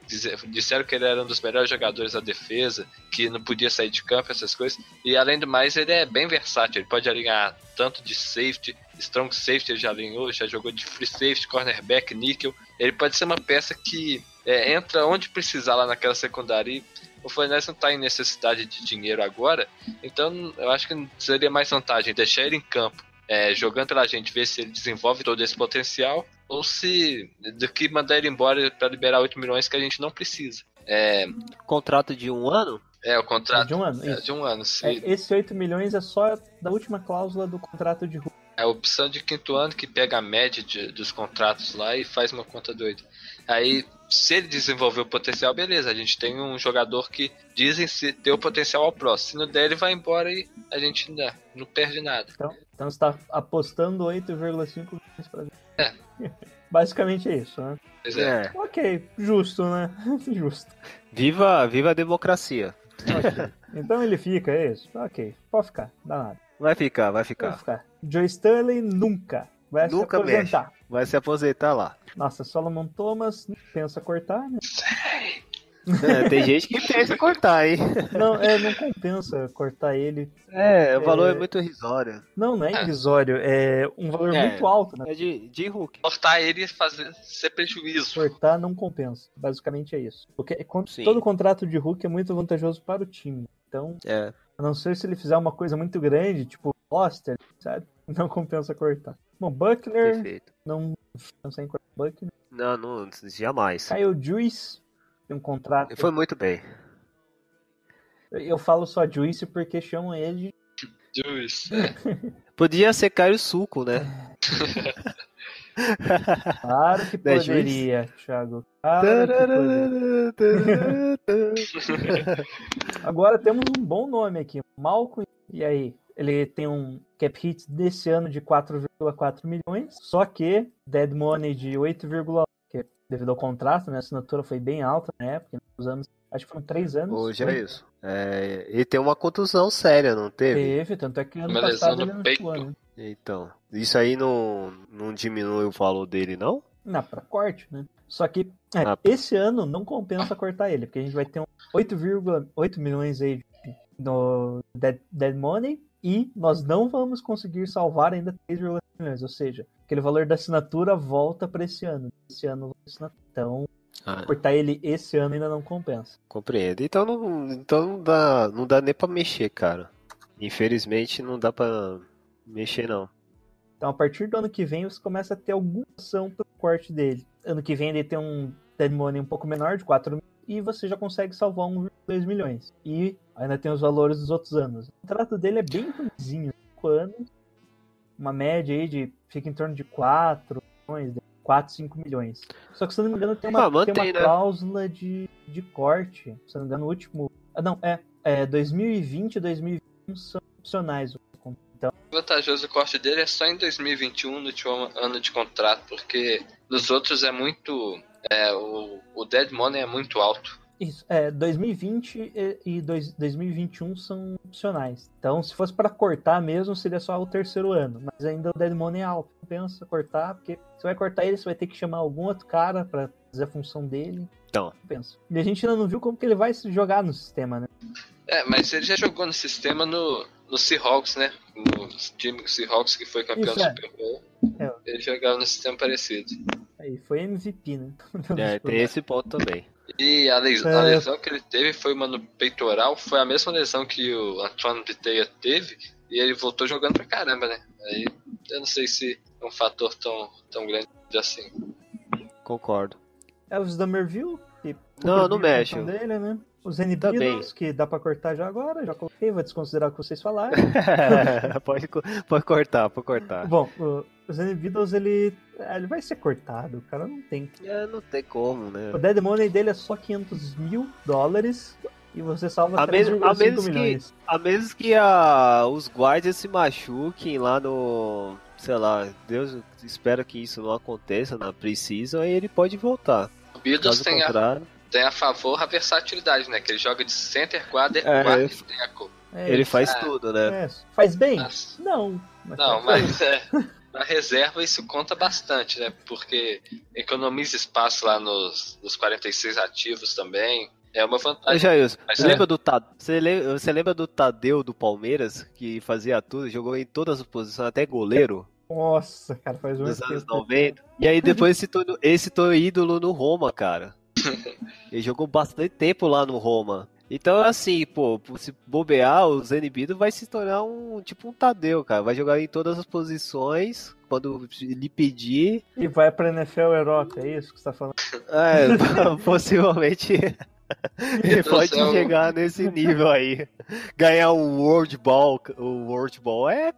disseram que ele era um dos melhores jogadores da defesa, que não podia sair de campo, essas coisas. E além do mais, ele é bem versátil. Ele pode alinhar tanto de safety, strong safety, ele já alinhou, já jogou de free safety, cornerback, nickel. Ele pode ser uma peça que é, entra onde precisar lá naquela secundária. E o Fluminense não está em necessidade de dinheiro agora, então eu acho que seria mais vantagem deixar ele em campo. é, jogando pela gente, ver se ele desenvolve todo esse potencial, ou se do que mandar ele embora para liberar 8 milhões que a gente não precisa. É, contrato de um ano? é o contrato de um ano. é, de um ano. É, esse 8 milhões é só da última cláusula do contrato de Hulk. É a opção de quinto ano que pega a média de- dos contratos lá e faz uma conta doida. Aí, se ele desenvolver o potencial, beleza. A gente tem um jogador que dizem se ter o potencial ao próximo. Se não der, ele vai embora e a gente não, não perde nada. Então, então você tá apostando 8,5 milhões pra ver. É. [laughs] Basicamente é isso, né? Pois é. Ok, justo, né? [laughs] justo. Viva, viva a democracia. Ok. Então ele fica, é isso? Ok, pode ficar, dá nada. Vai ficar, vai Pode ficar. ficar. Joe Stanley nunca vai Nunca se aposentar. Vai se aposentar lá. Nossa, Solomon Thomas pensa cortar, né? É, tem gente que pensa cortar, hein? Não, é, não compensa cortar ele. É, o valor é, É. muito irrisório. Não, não é irrisório, é um valor É. muito alto, né? É de, de Hulk. Cortar ele e fazer ser prejuízo. Cortar não compensa. Basicamente é isso. Porque é Sim. todo contrato de Hulk é muito vantajoso para o time. Então, É. a não ser se ele fizer uma coisa muito grande, tipo Foster, sabe? [laughs] Não compensa cortar. Bom, Buckner, Perfeito. não, não sei cortar Buckner. Não, não, jamais. Kyle Juice, tem um contrato. Foi muito bem. Eu falo só Juice porque chamam ele de Juiz. [laughs] Podia ser Caio Suco, né? [laughs] Claro que Né, poderia, Thiago. Claro que poderia. Agora temos um bom nome aqui, Malcolm. E aí? Ele tem um cap hit desse ano de 4,4 milhões, só que dead money de 8,1, que devido ao contrato, né, a assinatura foi bem alta na época, nos anos, acho que foram três anos. Hoje é foi? isso. É, ele tem uma contusão séria, não teve? Teve, tanto é que ano Uma passado no ele não jogou, né? Então, isso aí não, não diminui o valor dele, não? Não, pra corte, né? Só que é, Ah. esse ano não compensa cortar ele, porque a gente vai ter um 8,8 milhões aí no dead, dead money e nós não vamos conseguir salvar ainda 3,3 milhões. Ou seja, aquele valor da assinatura volta pra esse ano. Esse ano. Então, Ah, cortar ele esse ano ainda não compensa. compreendo. Então não, então não dá, não dá nem pra mexer, cara. Infelizmente não dá pra mexer não. Então, a partir do ano que vem, você começa a ter alguma ação pelo corte dele. Ano que vem ele tem um dead money um pouco menor, de 4 mil, e você já consegue salvar 1,2 milhões. E ainda tem os valores dos outros anos. O contrato dele é bem ruimzinho, 5 anos, uma média aí de, fica em torno de 4 milhões, 4, 5 milhões. Só que, se não me engano, tem uma, Ah, mantém, tem uma né? cláusula de, de corte. Se não me engano, o último... Ah, não, é, é 2020 e 2021 são opcionais. Então, O vantajoso o corte dele é só em 2021, no último ano de contrato, porque nos outros é muito. É, o, o Dead Money é muito alto. Isso, é, 2020 e, e dois- 2021 são opcionais. Então, se fosse para cortar mesmo, seria só o terceiro ano. Mas ainda o Dead Money é alto. Pensa cortar, porque você vai cortar ele, você vai ter que chamar algum outro cara para fazer a função dele. Então. Pensa. E a gente ainda não viu como que ele vai se jogar no sistema, né? É, mas ele já jogou no sistema no, no Seahawks, né? No time Seahawks que foi campeão Isso, do é. Super Bowl. É. Ele jogava no sistema parecido. Aí, foi MVP, né? [laughs] É, tem esse ponto também. E a, les- É. a lesão que ele teve foi uma no peitoral, foi a mesma lesão que o Antoine Viteia teve, e ele voltou jogando pra caramba, né? Aí eu não sei se é um fator tão, tão grande assim. Concordo. Elvis Dumerville, que Não, não a mexe. dele, né? Os Tá N-Beatles, que dá pra cortar já agora, já coloquei, vou desconsiderar o que vocês falaram. [laughs] pode, pode cortar, pode cortar. Bom, o- os N-Beatles, ele, é, ele vai ser cortado, o cara não tem. É, não tem como, né? O Dead Money dele é só 500 mil dólares e você salva A menos- a 3,5 menos que- milhões. A menos que a, os guardas se machuquem lá no. Sei lá, Deus espera que isso não aconteça na Precision, aí ele pode voltar. Caso tem a, contrário, tem a favor a versatilidade, né? Que ele joga de center, guarda, É, guarda e tackle. É, ele faz Ah, tudo, né? é, faz bem? Mas- Não. mas Não, mas é, na reserva isso conta bastante, né? Porque economiza espaço lá nos, nos 46 ativos também. É uma vantagem. Mas você, é. lembra do você, lembra, você lembra do Tadeu do Palmeiras, que fazia tudo, jogou em todas as posições, até goleiro, Nossa, cara, faz muito nos anos tempo. 90? E aí depois se tornou, esse tornou ídolo no Roma, cara. Ele jogou bastante tempo lá no Roma. Então, assim, pô, se bobear, o Zenibido vai se tornar um tipo um Tadeu, cara. Vai jogar em todas as posições. Quando lhe pedir, E vai pra NFL Europa, é isso que você tá falando? é, [laughs] possivelmente [laughs] ele pode chegar nesse nível aí. Ganhar o World Ball. O World Ball é,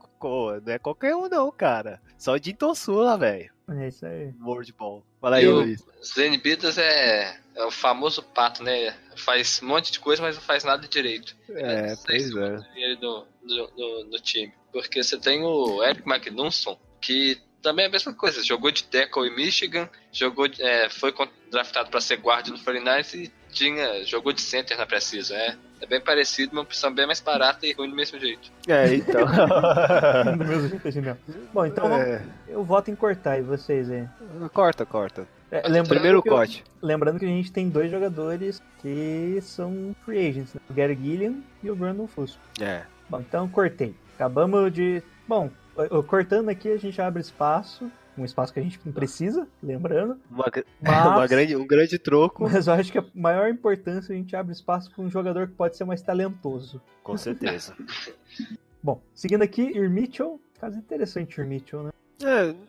não é qualquer um, não, cara. Só de Sula, velho. É isso aí. World Ball. Fala aí, E Luiz. Zen Beatles é, é o famoso pato, né? Faz um monte de coisa, mas não faz nada direito. É, sei pois é. ele no, no, no- no time. Porque você tem o Eric Magnusson, que também é a mesma coisa. Jogou de tackle em Michigan, jogou, é, foi draftado para ser guarda no 49ers e tinha, jogou de center na Precisa. É, é bem parecido, uma opção bem mais barata e ruim do mesmo jeito. É, então. [laughs] Do mesmo jeito, genial. Bom, então É, eu voto em cortar e vocês aí. corta, corta. É, lembrando Primeiro que eu- corte. Lembrando que a gente tem dois jogadores que são free agents, né? o Gary Gilliam e o Brandon Fusco. É. Bom, então cortei. Acabamos de. Bom, cortando aqui a gente abre espaço. Um espaço que a gente não precisa, lembrando. Uma, [laughs] Mas, uma grande, um grande troco. mas eu acho que a maior importância é a gente abre espaço para um jogador que pode ser mais talentoso. Com certeza. [laughs] Bom, seguindo aqui, Ir Mitchell. Caso interessante, Ir Mitchell, né?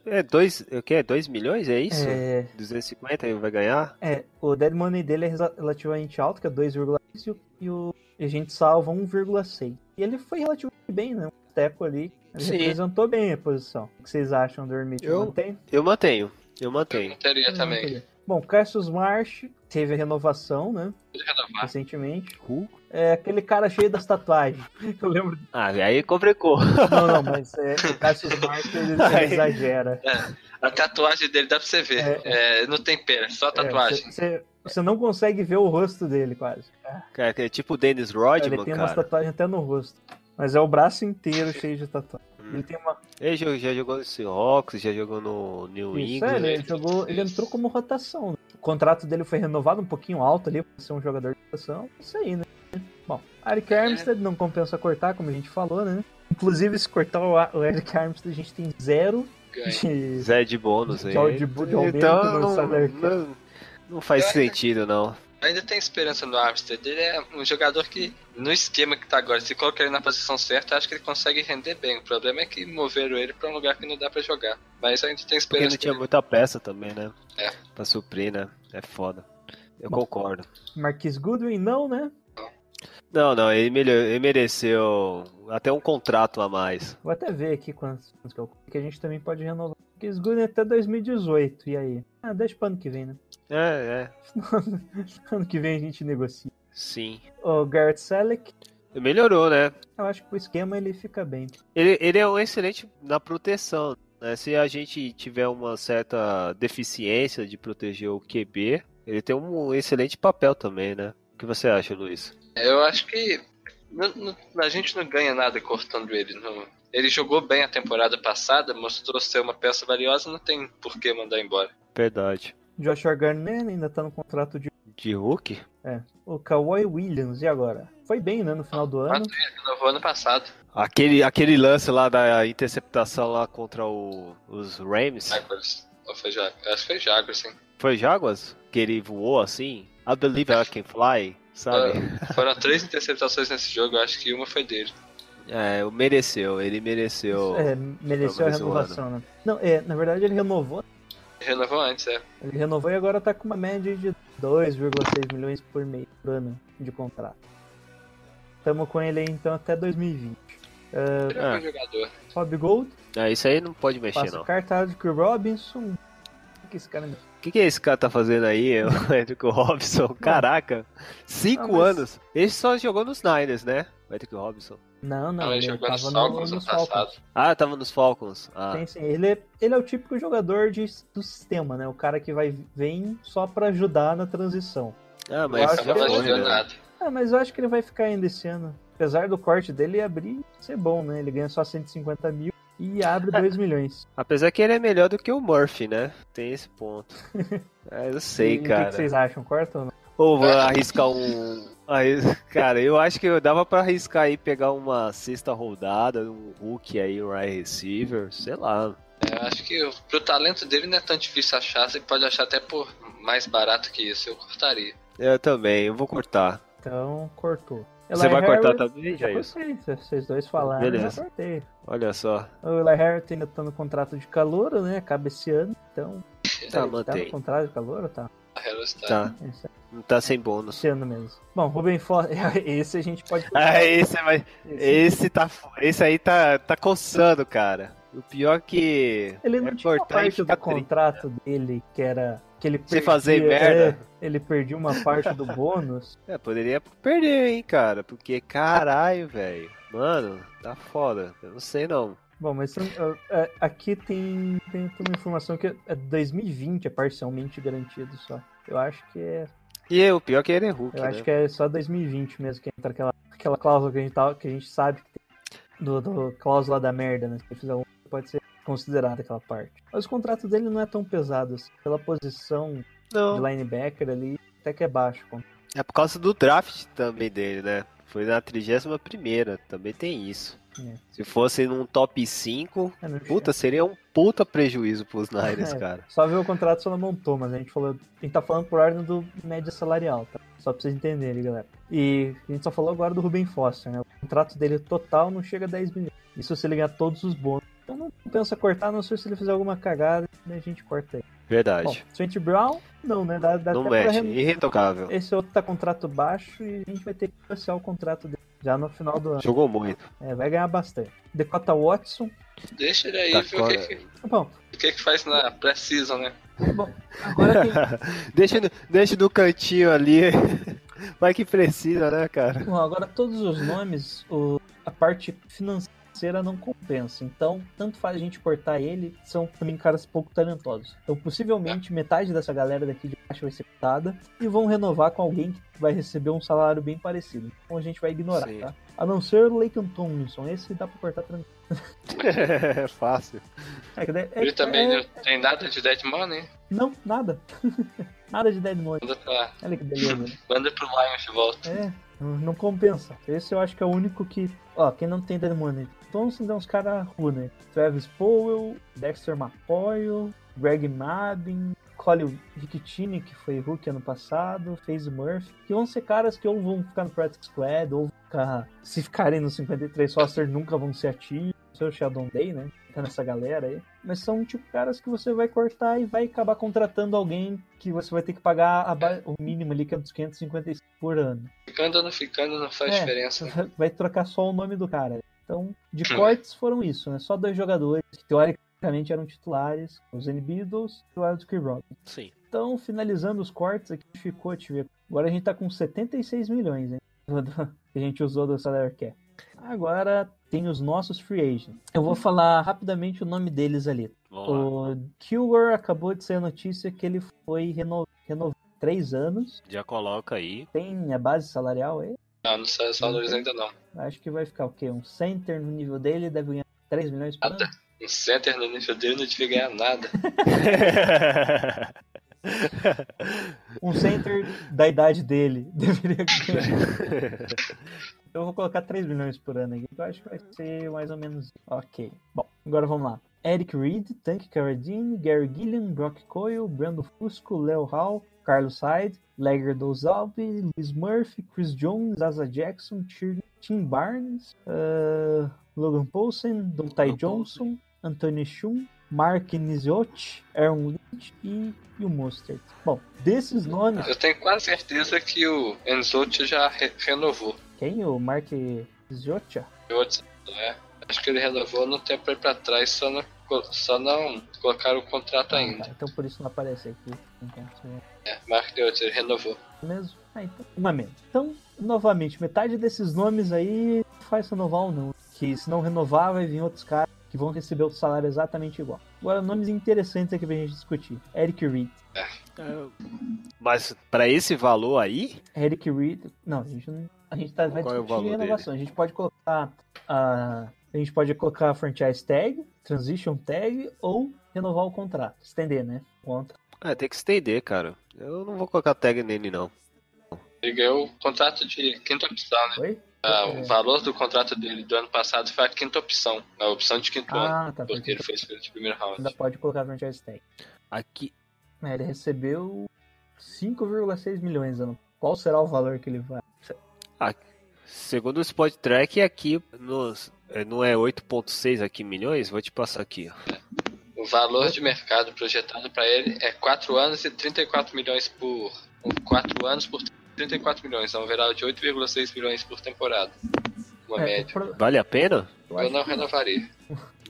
É, é dois, o que? 2 milhões, é isso? É, 250 ele vai ganhar? é, o dead money dele é relativamente alto, que é 2,6 e o- e o e a gente salva 1,6. E ele foi relativamente bem, né? Teco ali. Ele Sim. representou bem a posição. O que vocês acham do Mitchell? Eu- Mantém? Eu mantenho, eu Eu mantenho. teria também. Bom, Cassius Marsh teve a renovação, né? Renovar. Recentemente. Who? É aquele cara cheio das tatuagens. [laughs] Eu lembro. Ah, aí complicou. Não, não, mas é, o Cassius Marsh ele, ele [laughs] exagera. A tatuagem dele dá pra você ver. É. É, não tem pena, só É, tatuagem. Você você não consegue ver o rosto dele quase. Cara, é tipo o Dennis ele Rodman, tem umas cara. tatuagens até no rosto. Mas é o braço inteiro cheio de tatuagem. Hum. Ele tem uma. Ele já, já jogou no Seahawks, já jogou no New Isso, é, England. ele, ele jogou. Ele entrou como rotação. né? O contrato dele foi renovado um pouquinho alto ali pra ser um jogador de rotação. Isso aí, né? Bom, Eric Armstead não compensa cortar, como a gente falou, né? Inclusive, se cortar o, Eric Armstead, a gente tem zero. De- Zé de bônus aí. De de aumento então não, não, não faz sentido, não. Ainda tem esperança no Armstead. Ele é um jogador que, no esquema que tá agora, se colocar ele na posição certa, acho que ele consegue render bem. O problema é que moveram ele pra um lugar que não dá pra jogar. Mas ainda tem Porque esperança. não tinha muita peça também, né? É. Pra suprir, né? É foda. Eu Bom. concordo. Marquis Goodwin, não, né? Não, não, ele, melhor- ele mereceu até um contrato a mais. Vou até ver aqui quantos, quantos que eu que a gente também pode renovar. Marquis Goodwin até 2018, e aí? Ah, deixa pro ano que vem, né? É, é, [laughs] ano que vem a gente negocia. sim. O Garrett Selleck, Melhorou, né? eu acho que o esquema ele fica bem. Ele, ele é um excelente na proteção. Né? Se a gente tiver uma certa deficiência de proteger o QB, ele tem um excelente papel também, né? O que você acha, Luiz? Eu acho que não- não- a gente não ganha nada cortando ele. Não. Ele jogou bem a temporada passada, mostrou ser uma peça valiosa, não tem por que mandar embora. Verdade. Joshua Garnett ainda tá no contrato de. De Hulk? O Kawhi Williams, e agora? Foi bem, né, no final do ano. Renovou ano passado. Aquele, aquele lance lá da interceptação lá contra o- os Rams. Jaguars. Ou foi Jaguars? Acho que foi Jaguars, sim. Foi Jaguars? Que ele voou assim? I believe I can fly, sabe? Foram três interceptações nesse jogo, eu acho que uma foi dele. É, mereceu, ele mereceu. É, mereceu a renovação, né? Não, é, na verdade ele renovou. Renovou antes, é. Ele renovou e agora tá com uma média de 2,6 milhões por mês por ano de contrato. Tamo com ele aí então até 2020. Uh, é um Ah. jogador. Rob Gold, Ah, isso aí não pode mexer, passa não. cartaz de Robinson. O que esse cara O que, que esse cara tá fazendo aí, [laughs] o Edric Robinson? Caraca, cinco Ah, mas- anos. Ele só jogou nos Niners, né? O Edric Robinson. Não, não, Não, ele tava nos no- Falcons nos passado. Falcons. Ah, tava nos Falcons. Ah, Sim, sim. Ele é, ele é o típico jogador de, do sistema, né? O cara que vai vem só pra ajudar na transição. ah Eu mas acho já que ele- foi, né? nada. Ah, mas eu acho que ele vai ficar ainda esse ano. Apesar do corte dele abrir, ser bom, né? Ele ganha só 150 mil e abre [laughs] 2 milhões. Apesar que ele é melhor do que o Murphy, né? Tem esse ponto. É, [laughs] eu sei, E O cara. que, que vocês acham? Corta ou não? Ou vou arriscar um. Cara, eu acho que eu dava pra arriscar aí pegar uma sexta rodada, um Hulk aí, um wide receiver, sei lá. É, Eu acho que pro talento dele não é tão difícil achar, você pode achar até por mais barato que isso, eu cortaria. Eu também, eu vou cortar. Então, cortou. Você Eli vai cortar Harris- também, Já Jair? cortei. Se vocês dois falaram, Beleza. eu cortei. Olha só. O Eli Harris ainda tá no contrato de calor, né? Acaba esse ano. Então, Tá, mantém. no contrato de calor, tá? A Harris tá. Tá. Não tá sem bônus. esse ano mesmo. Bom, Ruben Foster, [laughs] esse a gente pode Ah, esse, vai... Esse- esse, tá... esse aí tá, tá coçando, cara. O pior que. Ele não é tinha uma parte do contrato dele que era que ele Sem fazer perdia- merda. é, ele perdia uma parte do [laughs] bônus. É, poderia perder, hein, cara. Porque, caralho, velho. Mano, tá foda. Eu não sei não. Bom, mas uh, aqui tem, tem uma informação que é 2020 é parcialmente garantido só. Eu acho que é, E o pior que ele é Hulk, eu né? acho que é só 2020 mesmo que entra aquela, aquela cláusula que a gente, tá, que a gente sabe que tem, do, do cláusula da merda, né? Se ele fizer alguma pode ser considerada aquela parte. Mas o contrato dele não é tão pesado assim. Pela posição de Não. linebacker ali, até que é baixo. É por causa do draft também dele, né? Foi na 31 primeira, também tem isso. É. Se fosse num top 5, É, puta, seria um puta prejuízo pros Niners, É. cara. Só ver o contrato só não montou, mas a gente falou. A gente tá falando por ordem do média salarial, tá? Só pra vocês entenderem, galera. E a gente só falou agora do Ruben Foster, né? O contrato dele total não chega a 10 milhões. Isso se ele ganhar todos os bônus. Então não pensa cortar, a não sei se ele fizer alguma cagada, daí a gente corta aí. Bom, Verdade. Trent Brown, não, né? Dá, dá não pra mexe, rem- irretocável. Esse outro tá contrato baixo e a gente vai ter que negociar o contrato dele já no final do ano. Jogou muito. É, vai ganhar bastante. Dakota Watson. Deixa ele aí, Tá ver o que, que, Bom, o que, que faz na pré-season, né? bom agora [laughs] deixa, no, deixa no cantinho ali. [laughs] Vai que precisa, né, cara? Bom, agora todos os nomes, o- a parte financeira não compensa. Então, tanto faz a gente cortar ele, são também caras pouco talentosos. Então, possivelmente, metade dessa galera daqui de baixo vai ser cortada e vão renovar com alguém que vai receber um salário bem parecido. Então a gente vai ignorar, Sim. tá? A não ser o Laken Tomlinson. Esse dá pra cortar tranquilo. [laughs] É fácil. É, é- Ele também é- não tem nada de dead money, Não, nada. [laughs] nada de Dead Money. manda, pra, Olha que beleza. manda pro Lions de volta. É, Não, compensa. Esse eu acho que é o único que. Ó, quem não tem dead money. Thompson dá uns caras ruins, né? Travis Powell, Dexter McCoy, Greg Madden, Colin Riccitini, que foi rookie ano passado, FaZe Murphy, que vão ser caras que ou vão ficar no Practice Squad, ou ficar, se ficarem no 53 roster nunca vão ser ativos. Seu Sheldon Day, né? Tá nessa galera aí. Mas são tipo caras que você vai cortar e vai acabar contratando alguém que você vai ter que pagar a ba- o mínimo ali, que é dos 555 por ano. Ficando ou não ficando não faz É, diferença. né? [laughs] Vai trocar só o nome do cara. Então, de cortes foram isso, né? Só dois jogadores que teoricamente eram titulares, os N Beatles e o Wild Robin. Sim. Então, finalizando os cortes aqui, ficou, deixa eu ver. Agora a gente tá com 76 milhões, hein? [laughs] Que a gente usou do salary cap. Agora tem os nossos free agents. Eu vou falar rapidamente o nome deles ali. Vamos. O Kilgore acabou de sair a notícia que ele foi reno... renovado três anos. Já coloca aí. Tem a base salarial aí? Não, não sei os valores ainda não. Acho que vai ficar o quê? Um center no nível dele deve ganhar 3 milhões por ano? Um center no nível dele não devia ganhar nada. [laughs] Um center da idade dele [laughs] deveria ganhar. [laughs] Eu vou colocar 3 milhões por ano aqui, que eu acho que vai ser mais ou menos ok. Bom, agora vamos lá. Eric Reed, Tank Carradine, Gary Gilliam, Brock Coyle, Brando Fusco, Leo Hall, Carlos Hyde, Legger Dozalbi, Luis Murphy, Chris Jones, Asa Jackson, Tim- Barnes, uh, Logan Paulsen, Dontai Logan Johnson, Anthony Schum, Mark Niziotti, Aaron Lynch e, e o Mostert. Bom, desses nomes, Eu tenho quase certeza que o Enzotti já re- renovou. Quem? O Mark vou dizer, né? Acho que ele renovou no tempo aí pra trás, só não, só não colocaram o contrato Ah, ainda. tá, então por isso não aparece aqui. Então, É, Mark Deutsch, ele renovou. mesmo? Ah, então, uma menos. Então, novamente, metade desses nomes aí faz renovar ou não. Que se não renovar, vai vir outros caras que vão receber o salário exatamente igual. Agora, nomes interessantes aqui pra gente discutir. Eric Reed. Mas pra esse valor aí, Eric Reed. Não, a gente não. A gente tá, vai Qual é o discutir valor renovação. A gente pode colocar a. A gente pode colocar a franchise tag, transition tag ou renovar o contrato. Estender, né? Contra. é, tem que estender, cara. Eu não vou colocar tag nele, não. Ele ganhou o contrato de quinta opção, né? Oi? Ah, É. O valor do contrato dele do ano passado foi a quinta opção. A opção de quinto ano. Ah, tá. Porque ele foi escolhido de primeiro round. ainda pode colocar a franchise tag. Aqui. É, ele recebeu 5,6 milhões. Ano. Qual será o valor que ele vai? Segundo o Spot Track, aqui nos, é, não é 8.6 aqui milhões? Vou te passar aqui. O valor de mercado projetado para ele é 4 anos e 34 milhões por. 4 anos por 34 milhões. É um verão de 8,6 milhões por temporada. Uma É, média. pro- Vale a pena? eu não que- renovaria.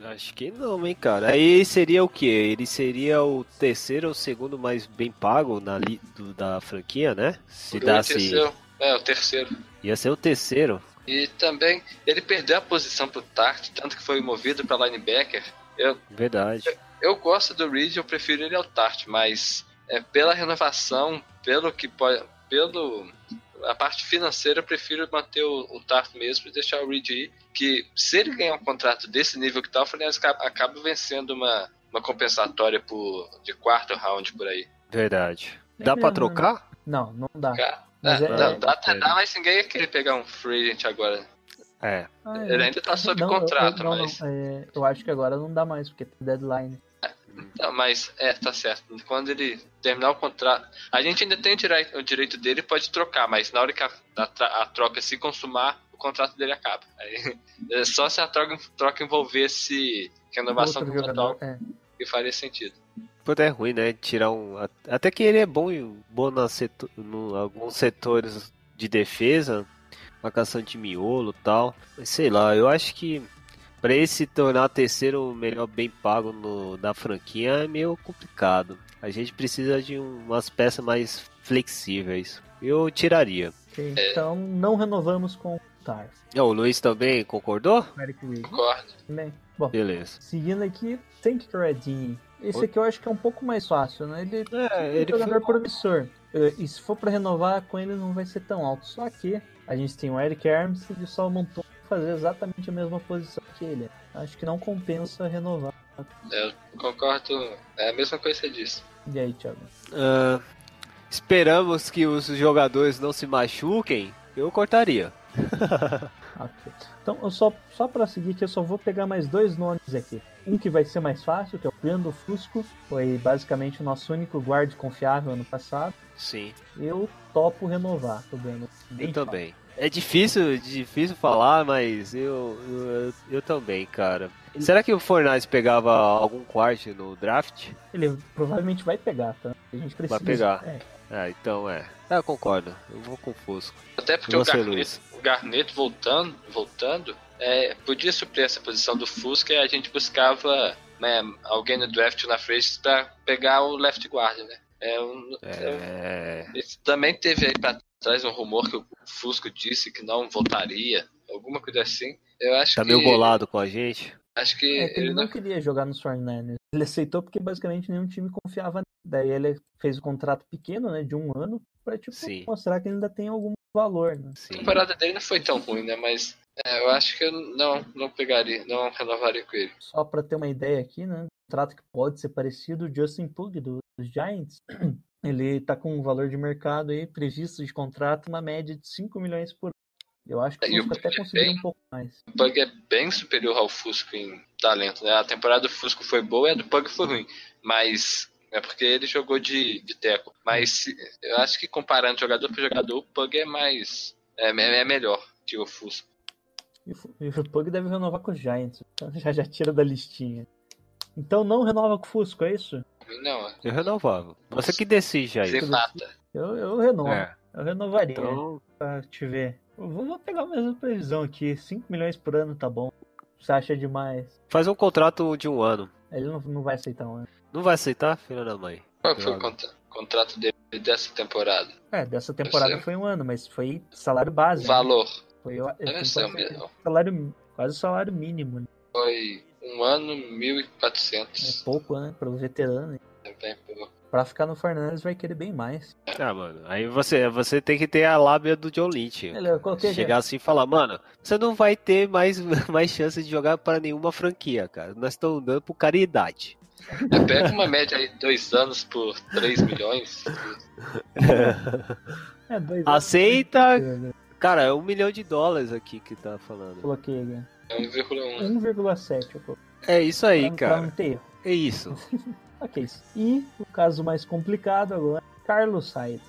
Acho que não, hein, cara. Aí seria o quê? Ele seria o terceiro ou segundo mais bem pago na li, do- da franquia, né? Se O dasse. terceiro, é, o terceiro. Ia ser o terceiro. E também ele perdeu a posição pro Tart, tanto que foi movido para linebacker. Eu, Verdade. eu gosto do Reed, eu prefiro ele ao Tart, mas é, pela renovação, pelo que pode. Pelo. A parte financeira, eu prefiro manter o, o Tart mesmo e deixar o Reed ir. Que se ele ganhar um contrato desse nível que tá, o Fluminense acaba, acaba vencendo uma, uma compensatória por, de quarto round por aí. Verdade. É Dá pra mesmo, trocar? Não, não dá. Cara, Mas é, é- dá, é- dá até é. dá, mas ninguém ia querer pegar um free agent agora. É. Ah, Ele é. ainda tá sob Não, eu- contrato, eu, não, mas. não, é, eu acho que agora não dá mais, porque tem deadline. Não, mas é, tá certo. Quando ele terminar o contrato. A gente ainda tem o direito, o direito dele, pode trocar, mas na hora que a, a a troca se consumar, o contrato dele acaba. Aí, [laughs] é só se a troca, troca envolvesse renovação contratual jogador, é. que faria sentido. Pô, é ruim, né? Tirar um. Até que ele é bom em bom na setor, no, alguns setores de defesa, marcação de miolo e tal. Mas sei lá, eu acho que pra ele se tornar terceiro melhor bem pago no, da franquia é meio complicado. A gente precisa de um- umas peças mais flexíveis. Eu tiraria. Ok, Então não renovamos com o Tar. É, o Luiz também concordou? Eric Reed. Concordo. Bem, bom, Beleza. seguindo aqui, Tank Carradine. Esse aqui eu acho que é um pouco mais fácil, né? Ele É, é um ele jogador foi... promissor. Eh, E se for pra renovar com ele, não vai ser tão alto. Só que a gente tem o Eric Armstead e o Salomon Tom fazer exatamente a mesma posição que ele. Acho que não compensa renovar. Eu concordo. É a mesma coisa que você disse. E aí, Thiago? Ah, esperamos que os jogadores não se machuquem eu cortaria. [laughs] Ok. Então, eu só, só pra seguir aqui, eu só vou pegar mais dois nomes aqui. Um que vai ser mais fácil, que é o Brando Fusco. Foi basicamente o nosso único guarda confiável ano passado. Sim, Eu topo renovar, tô vendo. Bem eu também. É difícil, difícil falar, mas eu, eu, eu também, cara. Será que o Fornais pegava algum quarto no draft? Ele provavelmente vai pegar, tá? A gente precisa. Vai pegar. É, Ah, então é. Ah, eu concordo. Eu vou com o Fusco. Até porque o você, Luiz? o Garneto voltando, voltando é, podia suprir essa posição do Fusca e a gente buscava né, alguém no draft na frente pra pegar o left guard, né? É, um, É. Esse também teve aí pra trás um rumor que o Fusco disse que não voltaria, alguma coisa assim. Eu acho Tá que. meio bolado com a gente. Acho que É que ele ele não não. queria jogar nos 49ers. Ele aceitou porque basicamente nenhum time confiava nele. Daí ele fez o contrato pequeno, né, de um ano, pra tipo, Sim. mostrar que ele ainda tem algum valor, né? A temporada dele não foi tão ruim, né? Mas é, eu acho que eu não, não pegaria, não renovaria com ele. Só pra ter uma ideia aqui, né? Um contrato que pode ser parecido, o Justin Pug do- dos Giants. [clears throat] Ele tá com um valor de mercado aí previsto de contrato uma média de 5 milhões por ano. Eu acho que o Fusco até Pug é um pouco mais. O Pug é bem superior ao Fusco em talento, né? A temporada do Fusco foi boa e a do Pug foi ruim. Mas é porque ele jogou de, de teco. Mas eu acho que comparando jogador por jogador, o Pug é mais. É, é melhor que o Fusco. E o o Pug deve renovar com os Giants. Então [laughs] já, já tira da listinha. Então não renova com o Fusco, é isso? Não, é Eu renovava. Você que decide aí. você mata. Eu, eu renovo. É. Eu renovaria. Então, Pra te ver. Eu vou, vou pegar a mesma previsão aqui. 5 milhões por ano tá bom. Você acha demais? faz um contrato de um ano. Ele não, não vai aceitar um ano. Não vai aceitar, filha da mãe? Qual foi o contra- contrato dele dessa temporada? É, dessa temporada sei. foi um ano, mas foi salário base. Né? valor Foi, eu, eu salário, quase o salário mínimo. Né? foi um ano É 1.400. pouco, né? Para o veterano. É bem pouco. Pra ficar no Fernandes vai querer bem mais. Ah, mano, aí você, você tem que ter a lábia do John Lynch. Ele, coloquei aqui, Chegar assim e falar, mano, você não vai ter mais, [laughs] mais chance de jogar para nenhuma franquia, cara. Nós estamos dando por caridade. É, Pega uma média aí, dois anos por 3 milhões. É, dois Aceita. anos. Cara, é um milhão de dólares aqui que tá falando. Coloquei aqui. É 1,1. 1,7. eu coloquei. É isso aí, Pra- pra não cara. ter erro. É isso. [laughs] Ok. E o caso mais complicado agora, Carlos Sainz.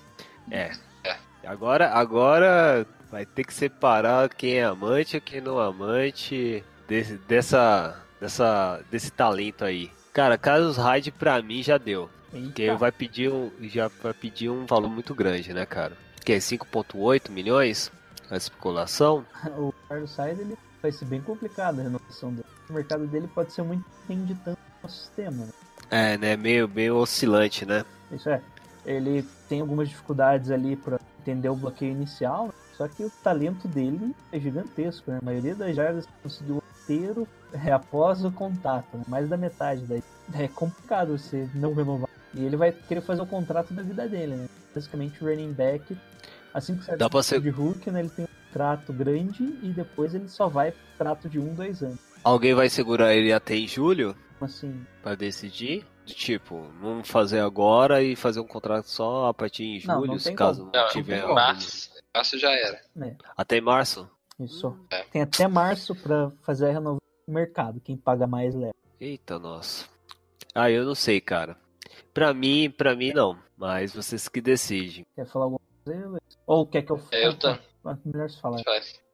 É. Agora, agora vai ter que separar quem é amante e quem não é amante desse, dessa, dessa, desse talento aí. Cara, Carlos Hyde pra mim já deu. Porque vai pedir um, já vai pedir um valor muito grande, né, cara? Que é 5.8 milhões a especulação. [laughs] O Carlos Sainz ele vai ser bem complicado a renovação dele. O mercado dele pode ser muito renditante no sistema. Né? É, né, meio, meio oscilante, né? Isso é. Ele tem algumas dificuldades ali para entender o bloqueio inicial, só que o talento dele é gigantesco. Né? A maioria das jardas conseguiu inteiro é, após o contato, né? mais da metade. Daí. É complicado você não renovar. E ele vai querer fazer o contrato da vida dele. Né? Basicamente, o running back, assim que sai Dá ser- de Hulk, né? ele tem um contrato grande e depois ele só vai pro contrato de um, dois anos. Alguém vai segurar ele até em julho Assim, pra decidir? Tipo, vamos fazer agora e fazer um contrato só a partir Não, julho, não se tem caso não Não, tiver algum- março, março já era. né? Até março? Isso. É. Tem até março pra fazer a renovação do mercado. Quem paga mais leva. Eita, nossa. Ah, eu não sei, cara. Pra mim, pra mim não. Mas vocês que decidem. Quer falar alguma coisa? Ou quer que eu É, eu tam- Ah, Melhor se falar.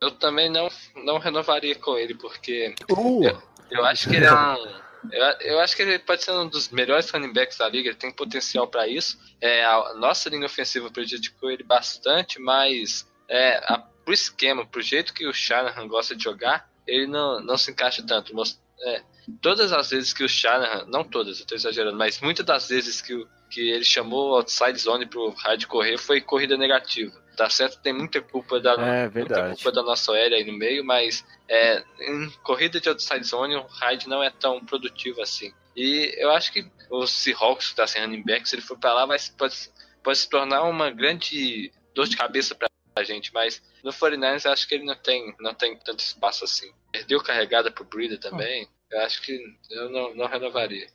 Eu também não, não renovaria com ele, porque Uh, eu acho que ele é um. [laughs] Eu, eu acho que ele pode ser um dos melhores running backs da liga, ele tem potencial pra isso. É, a nossa linha ofensiva prejudicou ele bastante, mas é, a, pro esquema, pro jeito que o Shanahan gosta de jogar, ele não, não se encaixa tanto. Mos- é, todas as vezes que o Shanahan, não todas, eu tô exagerando, mas muitas das vezes que, o- que ele chamou o outside zone pro Hyde correr foi corrida negativa. Tá certo, tem muita culpa da, É, muita culpa da nossa OL aí no meio, mas é, em corrida de outside zone o Hyde não é tão produtivo assim. E eu acho que o Seahawks que tá sem running back, se ele for pra lá, vai, pode, pode se tornar uma grande dor de cabeça pra gente, mas no 49ers eu acho que ele não tem, não tem tanto espaço assim. Perdeu carregada pro Breeder também, eu acho que eu não, não renovaria.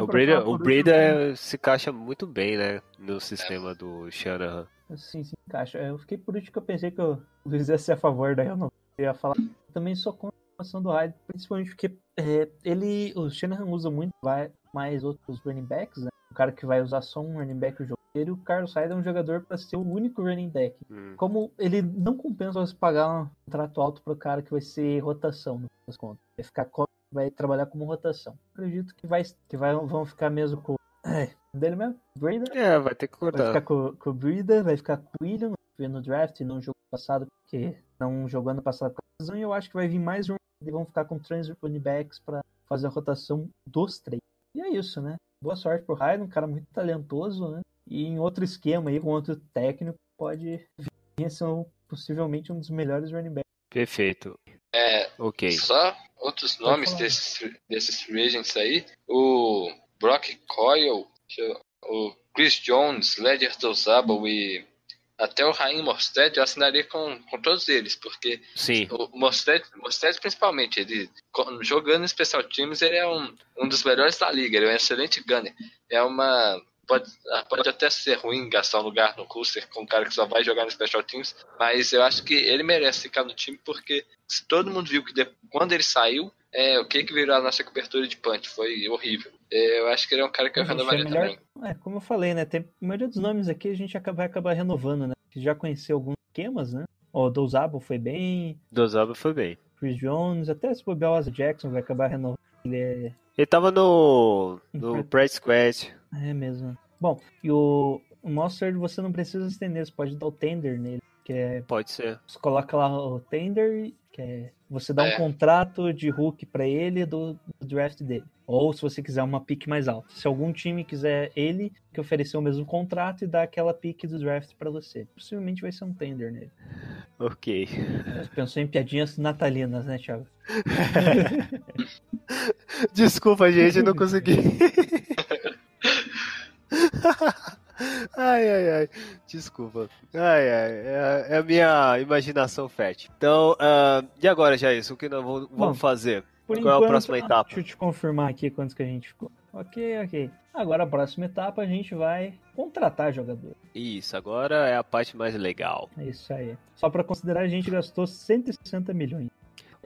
O Breda, o Breda último, se encaixa muito bem, né? No sistema do Shanahan. assim, se encaixa. Eu fiquei por último que eu pensei que o Luiz ia ser a favor, daí eu não eu ia falar. Eu também sou contra a formação do Hyde, principalmente porque é, ele, o Shanahan usa muito vai, mais outros running backs, né? O cara que vai usar só um running back o jogo inteiro, o Carlos Hyde é um jogador para ser o único running back. Hum. Como ele não compensa você pagar um contrato alto pro cara que vai ser rotação, no das contas. Vai ficar vai trabalhar como rotação. Acredito que vai que vai, vão ficar mesmo com é, dele mesmo, Breda, É, vai ter que vai cortar. ficar com, com o Breda, vai ficar com o William, no draft e não jogou passado, porque não jogou ano passado com a lesão, e eu acho que vai vir mais um e vão ficar com três running backs para fazer a rotação dos três. E é isso, né? Boa sorte pro Hyde, um cara muito talentoso, né? E em outro esquema aí, com outro técnico, pode vir a ser um- possivelmente um dos melhores running backs. Perfeito. É, Ok. Só outros nomes desses, desses free agents aí. O Brock Coyle, eu- o Chris Jones, Ledger Dozabo e até o Raim Mostert, eu assinaria com, com todos eles, porque Sim. o Mostert, Mostert principalmente, ele jogando em Special Teams, ele é um, um dos melhores da liga, ele é um excelente gunner. É uma... Pode, pode até ser ruim gastar um lugar no Custer com um cara que só vai jogar no Special Teams, mas eu acho que ele merece ficar no time porque se todo mundo viu que de- quando ele saiu, é, o que que virou a nossa cobertura de punch foi horrível. É, eu acho que ele é um cara que eu A gente é renovaria melhor- também. É, como eu falei, né? Tem, a maioria dos nomes aqui a gente acaba, vai acabar renovando, né? Já conheceu alguns esquemas, né? O Douzabo foi bem, Dozaba foi bem. Chris Jones, até se bobear o Jackson vai acabar renovando. Ele é, Ele tava no. no. Press Squad. É mesmo. Bom, e o, o Monster você não precisa estender, você pode dar o tender nele, que é Pode ser. você coloca lá o tender, que é você dá um É. contrato de Hulk pra ele do, do draft dele. Ou se você quiser uma pick mais alta. Se algum time quiser ele, que oferecer o mesmo contrato e dar aquela pick do draft pra você. Possivelmente vai ser um tender nele. Ok. Pensou em piadinhas natalinas, né, Thiago? [laughs] Desculpa, gente, eu não consegui. [laughs] Ai, ai, ai. Desculpa. Ai, ai. É, é a minha imaginação fértil. Então, ah, e agora, já isso? O que nós vamos, Bom, fazer? Qual é a enquanto- próxima ah, etapa? Deixa eu te confirmar aqui quantos que a gente ficou. Ok, ok. Agora a próxima etapa a gente vai contratar jogador. Isso, agora é a parte mais legal. É isso aí. Só pra considerar, a gente gastou 160 milhões.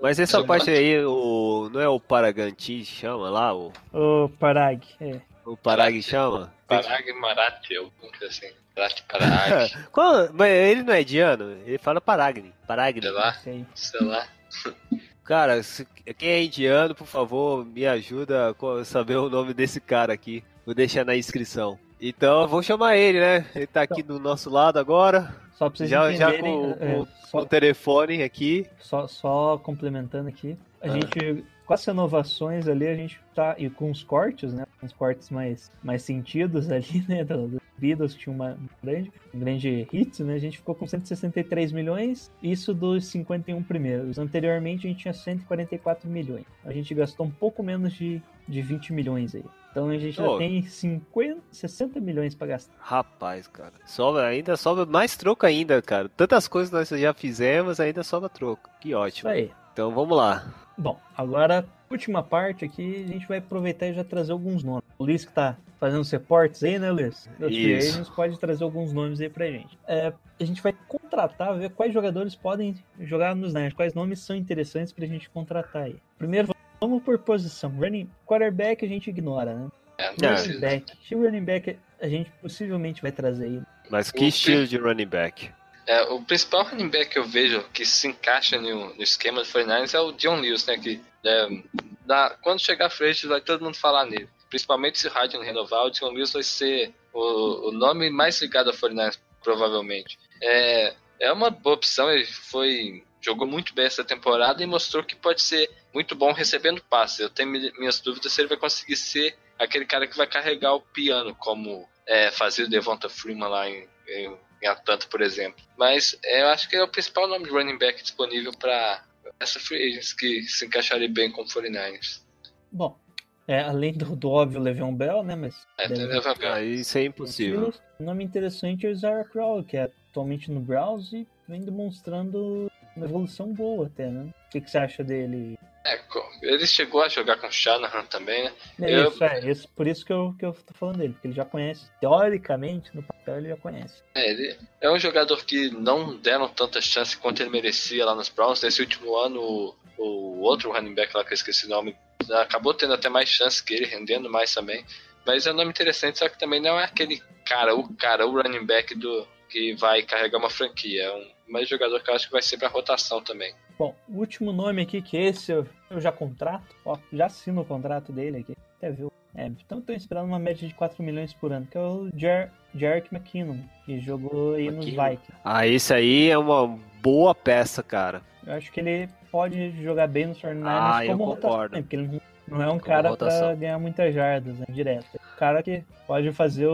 Mas essa parte aí, o, não é o Paraganti chama lá? O, Ô, Parag, é. O Parag chama? Parag Marathi, alguma coisa assim. Marathi Parag, [laughs] Qual, mas ele não é indiano? Ele fala Paragni. Paragni. sei lá, sei lá. Cara, se- quem é indiano, por favor, me ajuda a saber o nome desse cara aqui. Vou deixar na inscrição. Então, vou chamar ele, né? Ele tá aqui do nosso lado agora, Só pra vocês Já- já com- é, com- com só, o telefone aqui. só, só complementando aqui, a Ah. gente, as renovações ali, a gente tá, e com os cortes, né, com os cortes mais, mais sentidos ali, [laughs] né, do, Beatles, que tinha uma um grande, um grande hit, né, a gente ficou com 163 milhões, isso dos 51 primeiros. Anteriormente a gente tinha 144 milhões. A gente gastou um pouco menos de, de 20 milhões aí. Então a gente já Ô. tem 50, 60 milhões pra gastar. Rapaz, cara. Sobra, ainda sobra mais troco ainda, cara. Tantas coisas nós já fizemos, ainda sobra troco. Que Isso ótimo. aí. Então vamos lá. Bom, agora, última parte aqui, a gente vai aproveitar e já trazer alguns nomes. O Luiz que tá fazendo os reportes aí, né, Luiz? Isso. Agents, pode trazer alguns nomes aí pra gente. É, a gente vai contratar, ver quais jogadores podem jogar nos Niners, quais nomes são interessantes pra gente contratar aí. Primeiro, vamos por posição. Running quarterback a gente ignora, né? É. Running back. O running back a gente possivelmente vai trazer aí. Mas que estilo de running back? É, o principal running back que eu vejo que se encaixa no, no esquema do 49ers é o John Lewis, né? Que é, quando chegar a frente vai todo mundo falar nele. Principalmente se o Harden renovar, o John Lewis vai ser o, o nome mais ligado ao 49ers, provavelmente. É, é uma boa opção, ele foi jogou muito bem essa temporada e mostrou que pode ser muito bom recebendo passes. Eu tenho mi- minhas dúvidas se ele vai conseguir ser aquele cara que vai carregar o piano, como é, fazia o Devonta Freeman lá em, em, em Atlanta, por exemplo. Mas é, eu acho que é o principal nome de running back disponível para essa free agents que se encaixaria bem com o 49ers. Bom, é, além do, do óbvio Le'Veon Bell, né, mas... É, tem Levan Bell. Ah, isso é impossível. Um nome interessante é o Zara Crowley, que é atualmente no Browns e vem demonstrando uma evolução boa até, né? O que, que você acha dele? É, ele chegou a jogar com o Shanahan também, né? É Eu- Isso, é, isso, por isso que eu, que eu tô falando dele, porque ele já conhece. Teoricamente, no papel, ele já conhece. É, ele é um jogador que não deram tanta chance quanto ele merecia lá nos Browns. Nesse último ano, o, o outro running back lá que eu esqueci o nome, acabou tendo até mais chance que ele, rendendo mais também. Mas é um nome interessante, só que também não é aquele cara, o cara, o running back do que vai carregar uma franquia. É um mais jogador que eu acho que vai ser pra rotação também. Bom, o último nome aqui, que esse eu, eu já contrato, ó, já assino o contrato dele aqui, até viu. É, então eu tô esperando uma média de 4 milhões por ano, que é o Jer Jerick McKinnon, que jogou aí nos McKinnon. Vikings. Ah, esse aí é uma boa peça, cara. Eu acho que ele pode jogar bem nos 49ers Ah, eu como rotação, concordo. né? porque ele não- é um Como cara rotação. pra ganhar muitas jardas, né, direto. É um cara que pode fazer o,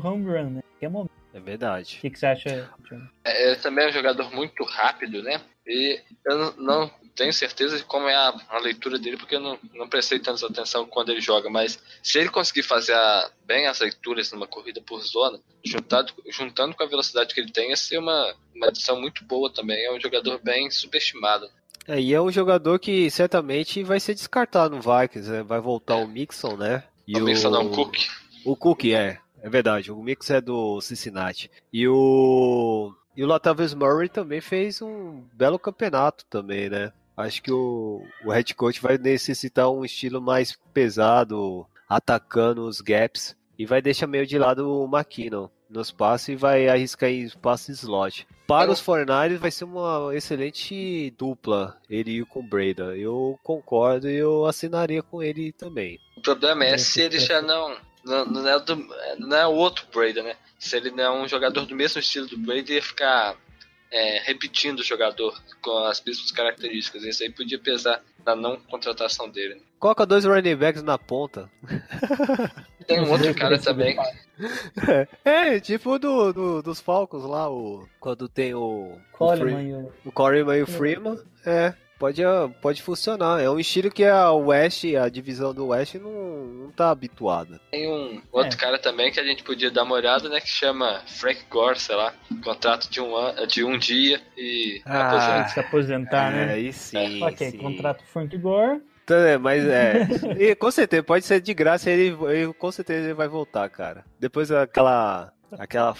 o home run, né? Que é momento. É verdade. O que, que você acha, Thiago? É, ele também é um jogador muito rápido, né? E eu não, não tenho certeza de como é a, a leitura dele, porque eu não, não prestei tanta atenção quando ele joga. Mas se ele conseguir fazer a- bem as leituras numa corrida por zona, juntado, juntando com a velocidade que ele tem, ia ser uma, uma adição muito boa também. É um jogador bem subestimado. É, e é um jogador que certamente vai ser descartado no Vikings, né? Vai voltar o Mixon, né? E o Mixon não, Cook. O Cook, é. É verdade. O Mix é do Cincinnati. E o. E o Latavius Murray também fez um belo campeonato também, né? Acho que o, o head coach vai necessitar um estilo mais pesado, atacando os gaps. E vai deixar meio de lado o McKinnon nos passes e vai arriscar em passe slot. Para os 49 vai ser uma excelente dupla, ele com o Breda. Eu concordo e eu assinaria com ele também. O problema é É, se ele é. já não. Não, não é do, não é o outro Brady, né? Se ele não é um jogador do mesmo estilo do Brady, ia ficar é, repetindo o jogador com as mesmas características. Isso aí podia pesar na não contratação dele. né? Coloca dois running backs na ponta. [laughs] Tem um outro cara também. bem É, tipo do, do- dos Falcons lá, o, quando tem o, o, Coleman Free- e o Coleman e o Freeman. É, pode, ah, pode funcionar. É um estilo que a West, a divisão do West, não, não tá habituada. Tem um outro É. cara também que a gente podia dar uma olhada, né? Que chama Frank Gore, sei lá. Contrato de um, an- de um dia e Ah, aposenta. se aposentar, é, né? aí sim. ok, sim. contrato Frank Gore. Então, é, mas é. [laughs] E, com certeza, pode ser de graça, ele, ele- com certeza ele vai voltar, cara. Depois aquela. Aquela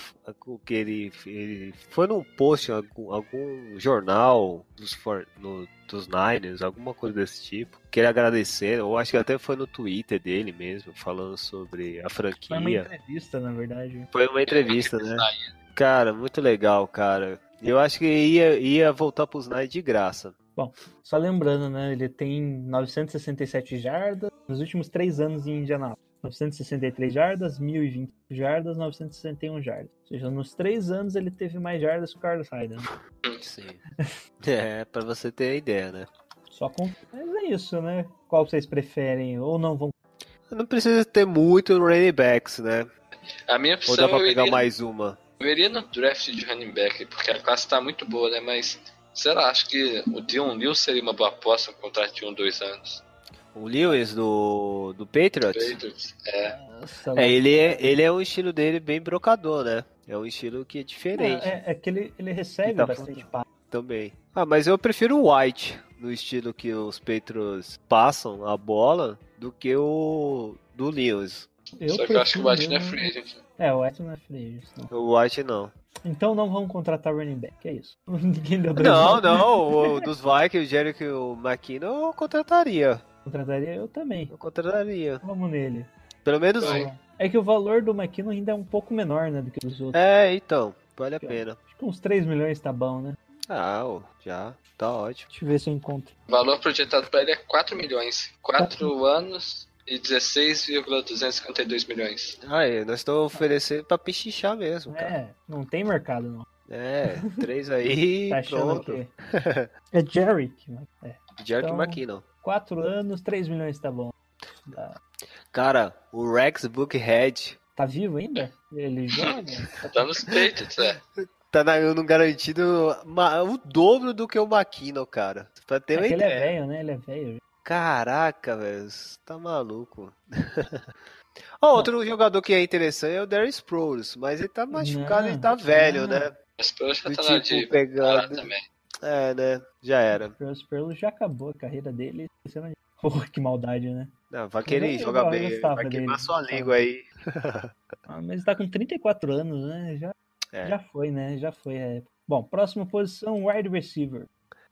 o que ele, ele foi num post em algum, algum jornal dos, for- no- dos Niners, alguma coisa desse tipo. Que ele agradecendo, ou acho que até foi no Twitter dele mesmo, falando sobre a Foi uma franquia. entrevista, na verdade. Foi uma entrevista, né? Cara, muito legal, cara. Eu acho que ia, ia voltar pros Niners de graça. Só lembrando, né? Ele tem 967 jardas nos últimos três anos em Indianápolis. 963 jardas, 1020 jardas, 961 jardas. Ou seja, nos três anos ele teve mais jardas que o Carlos Hyde. Né? Sim. [laughs] É, pra você ter a ideia, né? Só com. Mas é isso, né? Qual vocês preferem? Ou não vão. Não precisa ter muito running backs, né? A minha Ou opção dá pra eu pegar iria, mais uma? eu iria no draft de running back, porque a classe tá muito boa, né? Mas, sei lá, acho que o Dion Neal seria uma boa aposta, um contrato de um, dois anos. O Lewis do, do Patriots? Patriots, É, Nossa, É, ele é, ele é um estilo dele bem brocador, né? É um estilo que é diferente é, é que ele, ele recebe tá bastante passe. também. Ah, mas eu prefiro o White no estilo que os Patriots passam a bola do que o do Lewis. Eu só que eu acho que o White não é free agent. mesmo- É, o White não é free agent, não. O White não. Então não vamos contratar running back, é isso. [laughs] Ninguém deu Não, não. O dos Vikings, o Jericho e o McKinnon eu contrataria. Contrataria eu também. Eu contrataria. Vamos nele. Pelo menos um. É que o valor do McKinnon ainda é um pouco menor, né, do que dos outros. É, então. Vale a pena. Acho que uns 3 milhões tá bom, né? Ah, já. Tá ótimo. Deixa eu ver se eu encontro. O valor projetado para ele é 4 milhões. 4 anos e 16,252 milhões. Aí, nós estamos oferecendo pra pichichar mesmo, cara. É, não tem mercado, não. É, três aí, [laughs] Tá pronto. que... [laughs] É Jarrick, né? É. Jericho Então- McKinnon. 4 anos, 3 milhões tá bom. Tá, Cara, o Rex Bookhead tá vivo ainda? Ele joga? [laughs] Tá nos Patriots, é. tá na, no garantido ma- o dobro do que o McKinnon, cara. Pra ter É uma que ele é ideia. velho, né? Ele é velho. Caraca, velho, você tá maluco. [laughs] Ó, outro jogador que é interessante é o Darius Sproles, mas ele tá machucado, Não, ele tá velho, não. né? Já Do tá na tipo, de pegando- parar também. É, né? Já era. O Spurlo já acabou a carreira dele. [laughs] Porra, que maldade, né? Não, vai querer jogar bem. Vai queimar dele. sua língua aí. [laughs] Ah, mas ele tá com 34 anos, né? Já, É. já foi, né? Já foi a época. Bom, próxima posição, wide receiver.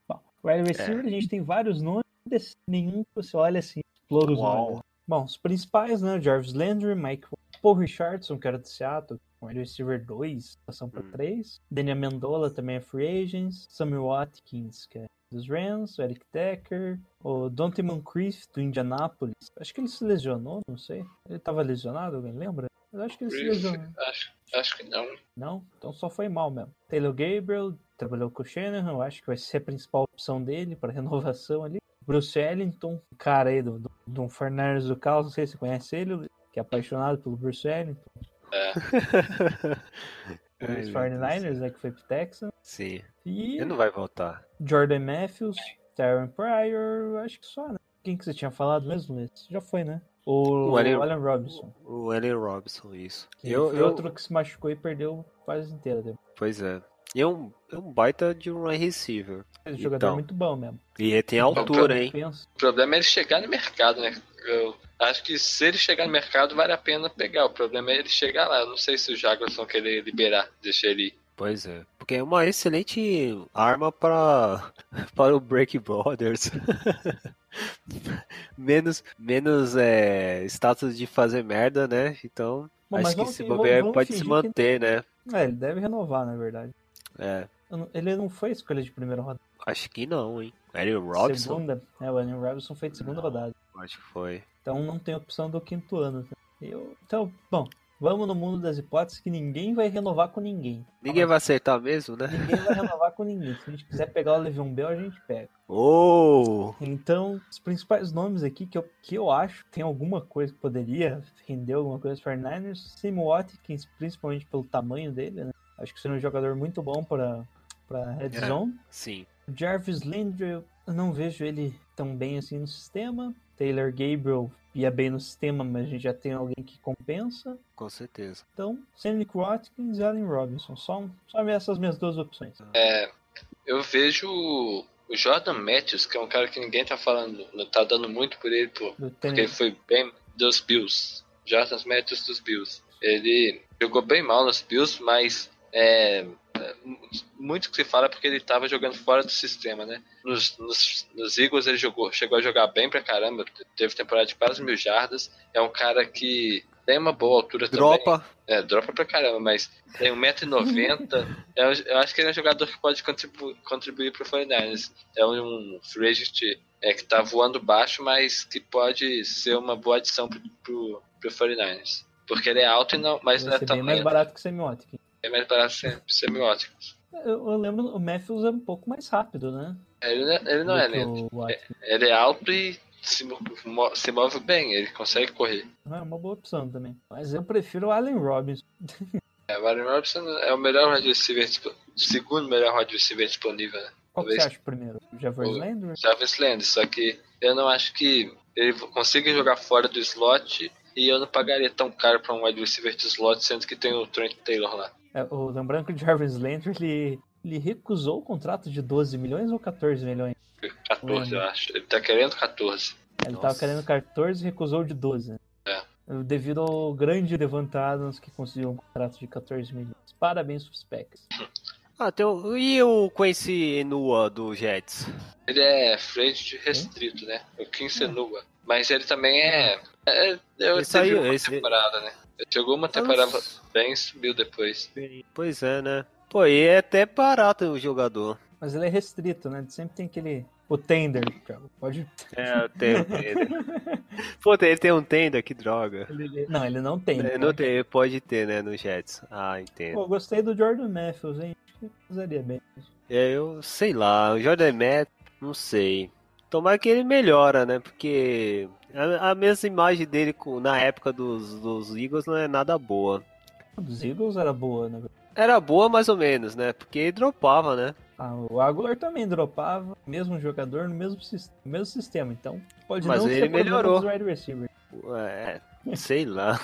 Bom, wide receiver a gente tem vários nomes, nenhum que você olha assim, explora os olhos. Bom, os principais, né? Jarvis Landry, Mike Paul Richardson, que era de Seattle, wide receiver 2, passão para Hum. 3. Daniel Mendola também é free agents. Sammy Watkins, que é dos Rams, o Eric Decker, o Dante Moncrief do Indianapolis. Acho que ele se lesionou, não sei. Ele tava lesionado, alguém lembra? Eu acho que ele se lesionou. Acho, acho que não. Não? Então só foi mal mesmo. Taylor Gabriel trabalhou com o Shanahan, eu acho que vai ser a principal opção dele para [laughs] renovação ali. Bruce Ellington, cara aí do, do, do Fernandes do Caos, não sei se você conhece ele, que é apaixonado pelo Bruce Ellington. Ai, Os meu 49ers, né, que foi pro Texas. Sim. E Ele não vai voltar. Jordan Matthews, Terran Pryor, acho que só, né? Quem que você tinha falado mesmo, Luiz? Já foi, né? O, O Allen- Allen Robinson. O Allen Robinson, isso. Que Eu, foi eu, outro que se machucou e perdeu quase inteira. Né? Pois é. E é um, é um baita de um wide receiver. Esse jogador é Então. muito bom mesmo. E ele tem altura, hein? O problema é ele chegar no mercado, né? Eu acho que se ele chegar no mercado, vale a pena pegar. O problema é ele chegar lá. Eu não sei se os Jaguars vão querer liberar, deixar ele ir. Pois é. Porque é uma excelente arma para, [laughs] para o Break Brothers. [laughs] menos menos é, status de fazer merda, né? Então, Bom, acho que esse bobear pode se que- manter, né? É, ele deve renovar, na verdade. É. Não- Ele não foi escolha de primeira rodada. Acho que não, hein? Allen Robinson? Segunda. É, o Allen Robinson foi de segunda rodada. Acho que foi. Então não tem opção do quinto ano. Eu, então, bom, vamos no mundo das hipóteses que ninguém vai renovar com ninguém. Ninguém vai acertar mesmo, né? Ninguém vai renovar com ninguém. Se a gente quiser pegar o Le'Veon Bell, a gente pega. Oh! Então, os principais nomes aqui que eu, que eu acho que tem alguma coisa que poderia render alguma coisa para 49ers, Sam Watkins, principalmente pelo tamanho dele, né? Acho que seria um jogador muito bom para para red É. zone. Sim. Jarvis Landry, eu não vejo ele tão bem assim no sistema. Taylor Gabriel ia bem no sistema, mas a gente já tem alguém que compensa. Com certeza. Então, Sammy Watkins e Allen Robinson. Só, só essas minhas duas opções. Eu vejo o Jordan Matthews, que é um cara que ninguém tá falando, não tá dando muito por ele, pô. Porque ele foi bem dos Bills. Jordan Matthews dos Bills. Ele jogou bem mal nos Bills, mas é, é, muito que se fala é porque ele tava jogando fora do sistema, né? Nos, nos, nos Eagles ele jogou, chegou a jogar bem pra caramba, teve temporada de quase mil jardas. É um cara que tem uma boa altura também. Dropa. É, dropa pra caramba, mas tem 1,90m. eu, eu acho que ele é um jogador que pode contribu contribuir pro 49ers. É um free agent é, que tá voando baixo, mas que pode ser uma boa adição pro, pro, pro 49ers. Porque ele é alto, e não, mas não Vai é ser tão bem mais barato que o Sammy É ser semiótico. Eu, eu lembro, o Matthews é um pouco mais rápido, né? Ele, não é- ele não do é que lento. Watkins. Ele é alto e se, se move bem, ele consegue correr. É uma boa opção também. Mas eu prefiro o Allen Robinson. É, o Allen Robinson é o melhor wide receiver, segundo melhor wide receiver disponível, né? Qual que Talvez. você acha primeiro? O- Landry? Jarvis Landry, só que eu não acho que ele consiga jogar fora do slot e eu não pagaria tão caro para um wide receiver de slot, sendo que tem o Trent Taylor lá. É, o, lembrando que o Jarvis Landry ele, ele recusou o contrato de 12 milhões ou 14 milhões? 14, eu acho. Ele tá querendo 14. Ele Nossa. tava querendo 14 e recusou de 12. né? É. Devido ao grande Devant Adams que conseguiu um contrato de 14 milhões. Parabéns pros Packers. [laughs] Ah, tem o... E o Quincy Nua do Jets? Ele é free agent restrito, né? O Quincy Nua. Mas ele também é. é eu Esse teve aí, uma esse- temporada, né? Ele jogou uma temporada Nossa. bem e subiu depois. Pois é, né? Pô, e é até barato o jogador. Mas ele é restrito, né? Sempre tem aquele. O tender, Thiago. Pode. É, [laughs] tem um tender. Pô, ele tem um tender, que droga. Ele- Não, ele não tem. É, não tem, pode ter, né, no Jets. Ah, entendo. Pô, gostei do Jordan Matthews, hein? Acho que usaria bem. É, eu sei lá, o Jordan Matt, não sei. Tomara que ele melhora, né? Porque a, a mesma imagem dele com- na época dos, dos Eagles não é nada boa. Dos Eagles era boa, né? Era boa mais ou menos, né? Porque ele dropava, né? Ah, o Aguilar também dropava, mesmo jogador no mesmo, mesmo sistema, então pode Mas não ele ser melhorou. wide receivers. É, sei lá.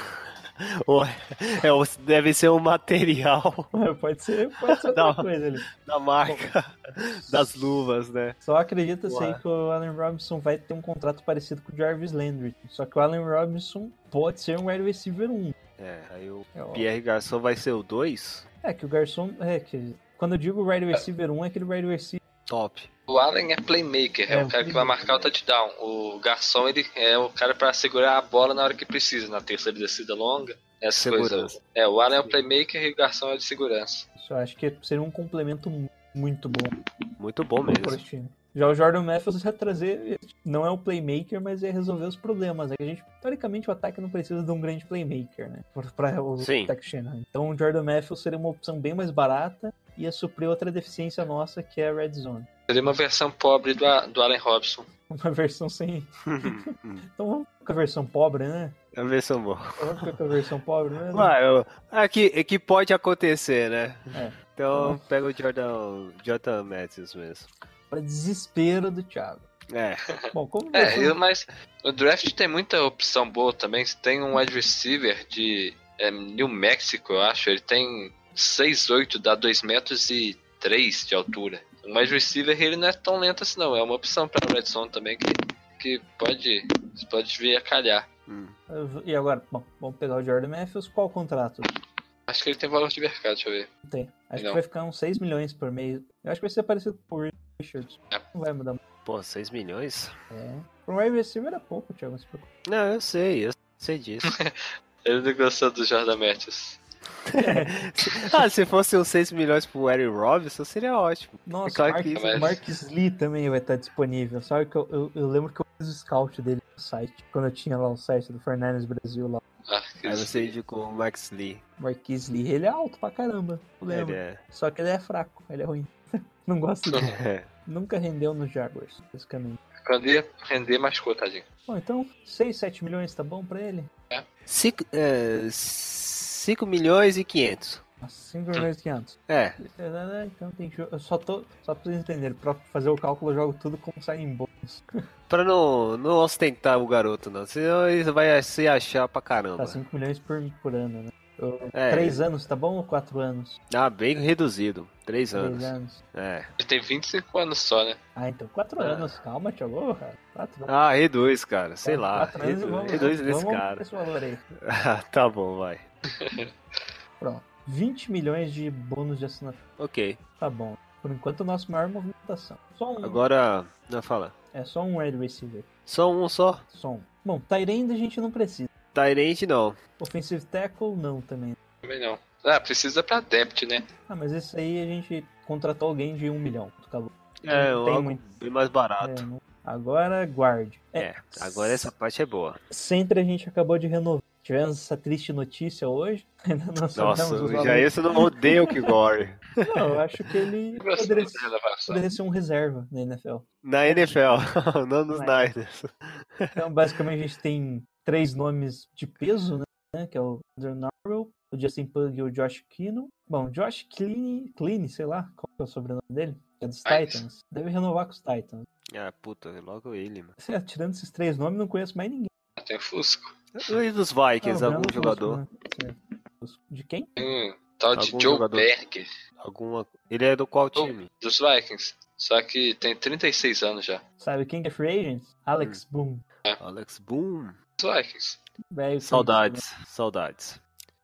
[laughs] É, o- deve ser um material pode ser, pode ser outra Não. coisa ali. da marca [laughs] das luvas, né? Só acredita-se aí Ué. que o Allen Robinson vai ter um contrato parecido com o Jarvis Landry. Só que o Allen Robinson pode ser um wide receiver 1. É, aí o É. Pierre Garçon vai ser o 2? É que o garçom. É que. Quando eu digo wide receiver 1, é aquele wide receiver. Top. O Allen é playmaker, é, É, o cara que vai marcar o touchdown. O garçom ele é o cara pra segurar a bola na hora que precisa, na terceira descida longa. Essa Segurança. coisa. É, o Allen é o playmaker e o garçom é de segurança. Isso eu acho que seria um complemento mu- muito bom Muito bom mesmo. Já o Jordan Matthews vai trazer. Não é o playmaker, mas é resolver os problemas. É que a gente, teoricamente, o ataque não precisa de um grande playmaker, né? Pra- Pra o ataque Shanahan. Então o Jordan Matthews seria uma opção bem mais barata e ia suprir outra deficiência nossa, que é a Red Zone. Seria uma versão pobre do, do Allen Robson. [laughs] Uma versão sem. [laughs] Então vamos com a versão pobre, né? É a versão boa. Vamos ficar com a versão pobre [laughs] mesmo? Ué, eu- é, que, é que pode acontecer, né? É. Então pega o Jordan, Jordan Matthews mesmo. Pra desespero do Thiago. É, Bom, como É, eu- mas o draft tem muita opção boa também. Você tem um wide receiver de é, New Mexico, eu acho. Ele tem 6'8", dá 2 metros e 3 de altura. Um wide receiver ele não é tão lento assim não. É uma opção pra Red Zone também que, que pode, pode vir a calhar. hum. E agora, bom, vamos pegar o Jordan Matthews. Qual o contrato? Acho que ele tem valor de mercado, deixa eu ver. Tem. Acho Não. que vai ficar uns 6 milhões por mês. Eu acho que vai ser parecido o Richards. É. Não vai mudar muito. pô, 6 milhões? É. Para um wide receiver é pouco, Thiago. não se preocupe. Não, eu sei, eu sei disso. [laughs] Ele não gostou do Jordan Matthews. [laughs] ah, se fosse uns 6 milhões pro Aaron Robinson, seria ótimo. Nossa, claro Mark, que- Mas- Marcus Lee também vai estar disponível. Sabe que eu, eu, eu lembro que eu fiz o scout dele no site. Quando eu tinha lá o site do Fernandes Brasil lá. Ah, que Aí você indicou o Max Lee. Marquis Lee, ele é alto pra caramba. Eu Ele lembro. é. Só que ele é fraco, ele é ruim. [laughs] Não gosto dele. [laughs] é. Nunca rendeu nos Jaguars, basicamente. Quando ia render, machucou, tadinho. Bom, então 6, 7 milhões tá bom pra ele? 5 é, cinco milhões e 500. Nossa, 5 milhões e 500. É, Então tem que. Eu só tô. Só pra vocês entenderem, pra fazer o cálculo eu jogo tudo como sai em bônus. [laughs] pra não, não ostentar o garoto, não. Senão ele vai se achar pra caramba. Tá 5 milhões por, por ano, né? É. 3 anos, tá bom? Ou 4 anos? Ah, bem reduzido. 3 3 anos. anos. É. Ele tem 25 anos só, né? Ah, então 4 Ah. anos. Calma, Thiago. 4 anos. Ah, reduz, cara. Sei lá. 4 anos Reduz, vamos, reduz vamos, nesse vamos cara. esse valor aí. Ah, [laughs] tá bom, vai. [laughs] Pronto. 20 milhões de bônus de assinatura. Ok. Tá bom. Por enquanto, a nossa maior movimentação. Só um. Agora, não fala. É só um wide receiver. Só um só. Só um. Bom, Tyrande a gente não precisa. Tyrant não. Offensive tackle, não também. Também não. Ah, precisa pra depth, né? Ah, mas esse aí a gente contratou alguém de um milhão. Acabou. É, Não tem muito. bem mais É, barato. não- Agora, guard. É, agora essa parte é boa. Sempre a gente acabou de renovar. Tivemos essa triste notícia hoje. [laughs] Ainda não Nossa, os já esse eu não odeio o Kigore. Não, eu acho que ele poderia, poderia ser um reserva na NFL. Na NFL, [laughs] não nos Não. Niners. Então, basicamente, a gente tem três nomes de peso, né? Que é o Andrew Norwell, o Justin Pug e o Josh Keenum. Bom, Josh Clean, Clean, sei lá, qual que é o sobrenome dele? É dos Titans. Deve renovar com os Titans. Ah, puta, logo ele, mano. É, Tirando esses três nomes, não conheço mais ninguém. Tem Fusco. E dos Vikings, Ah, algum Brandon jogador? Fusco, né? De quem? Tem um tal de Algum Joe jogador. Berger, Alguma. Ele é do qual Oh. time? dos Vikings. Só que tem 36 anos já. Sabe quem que é free agent? Alex Boone. Alex Boom. Vikings. Velho Saudades, saudades.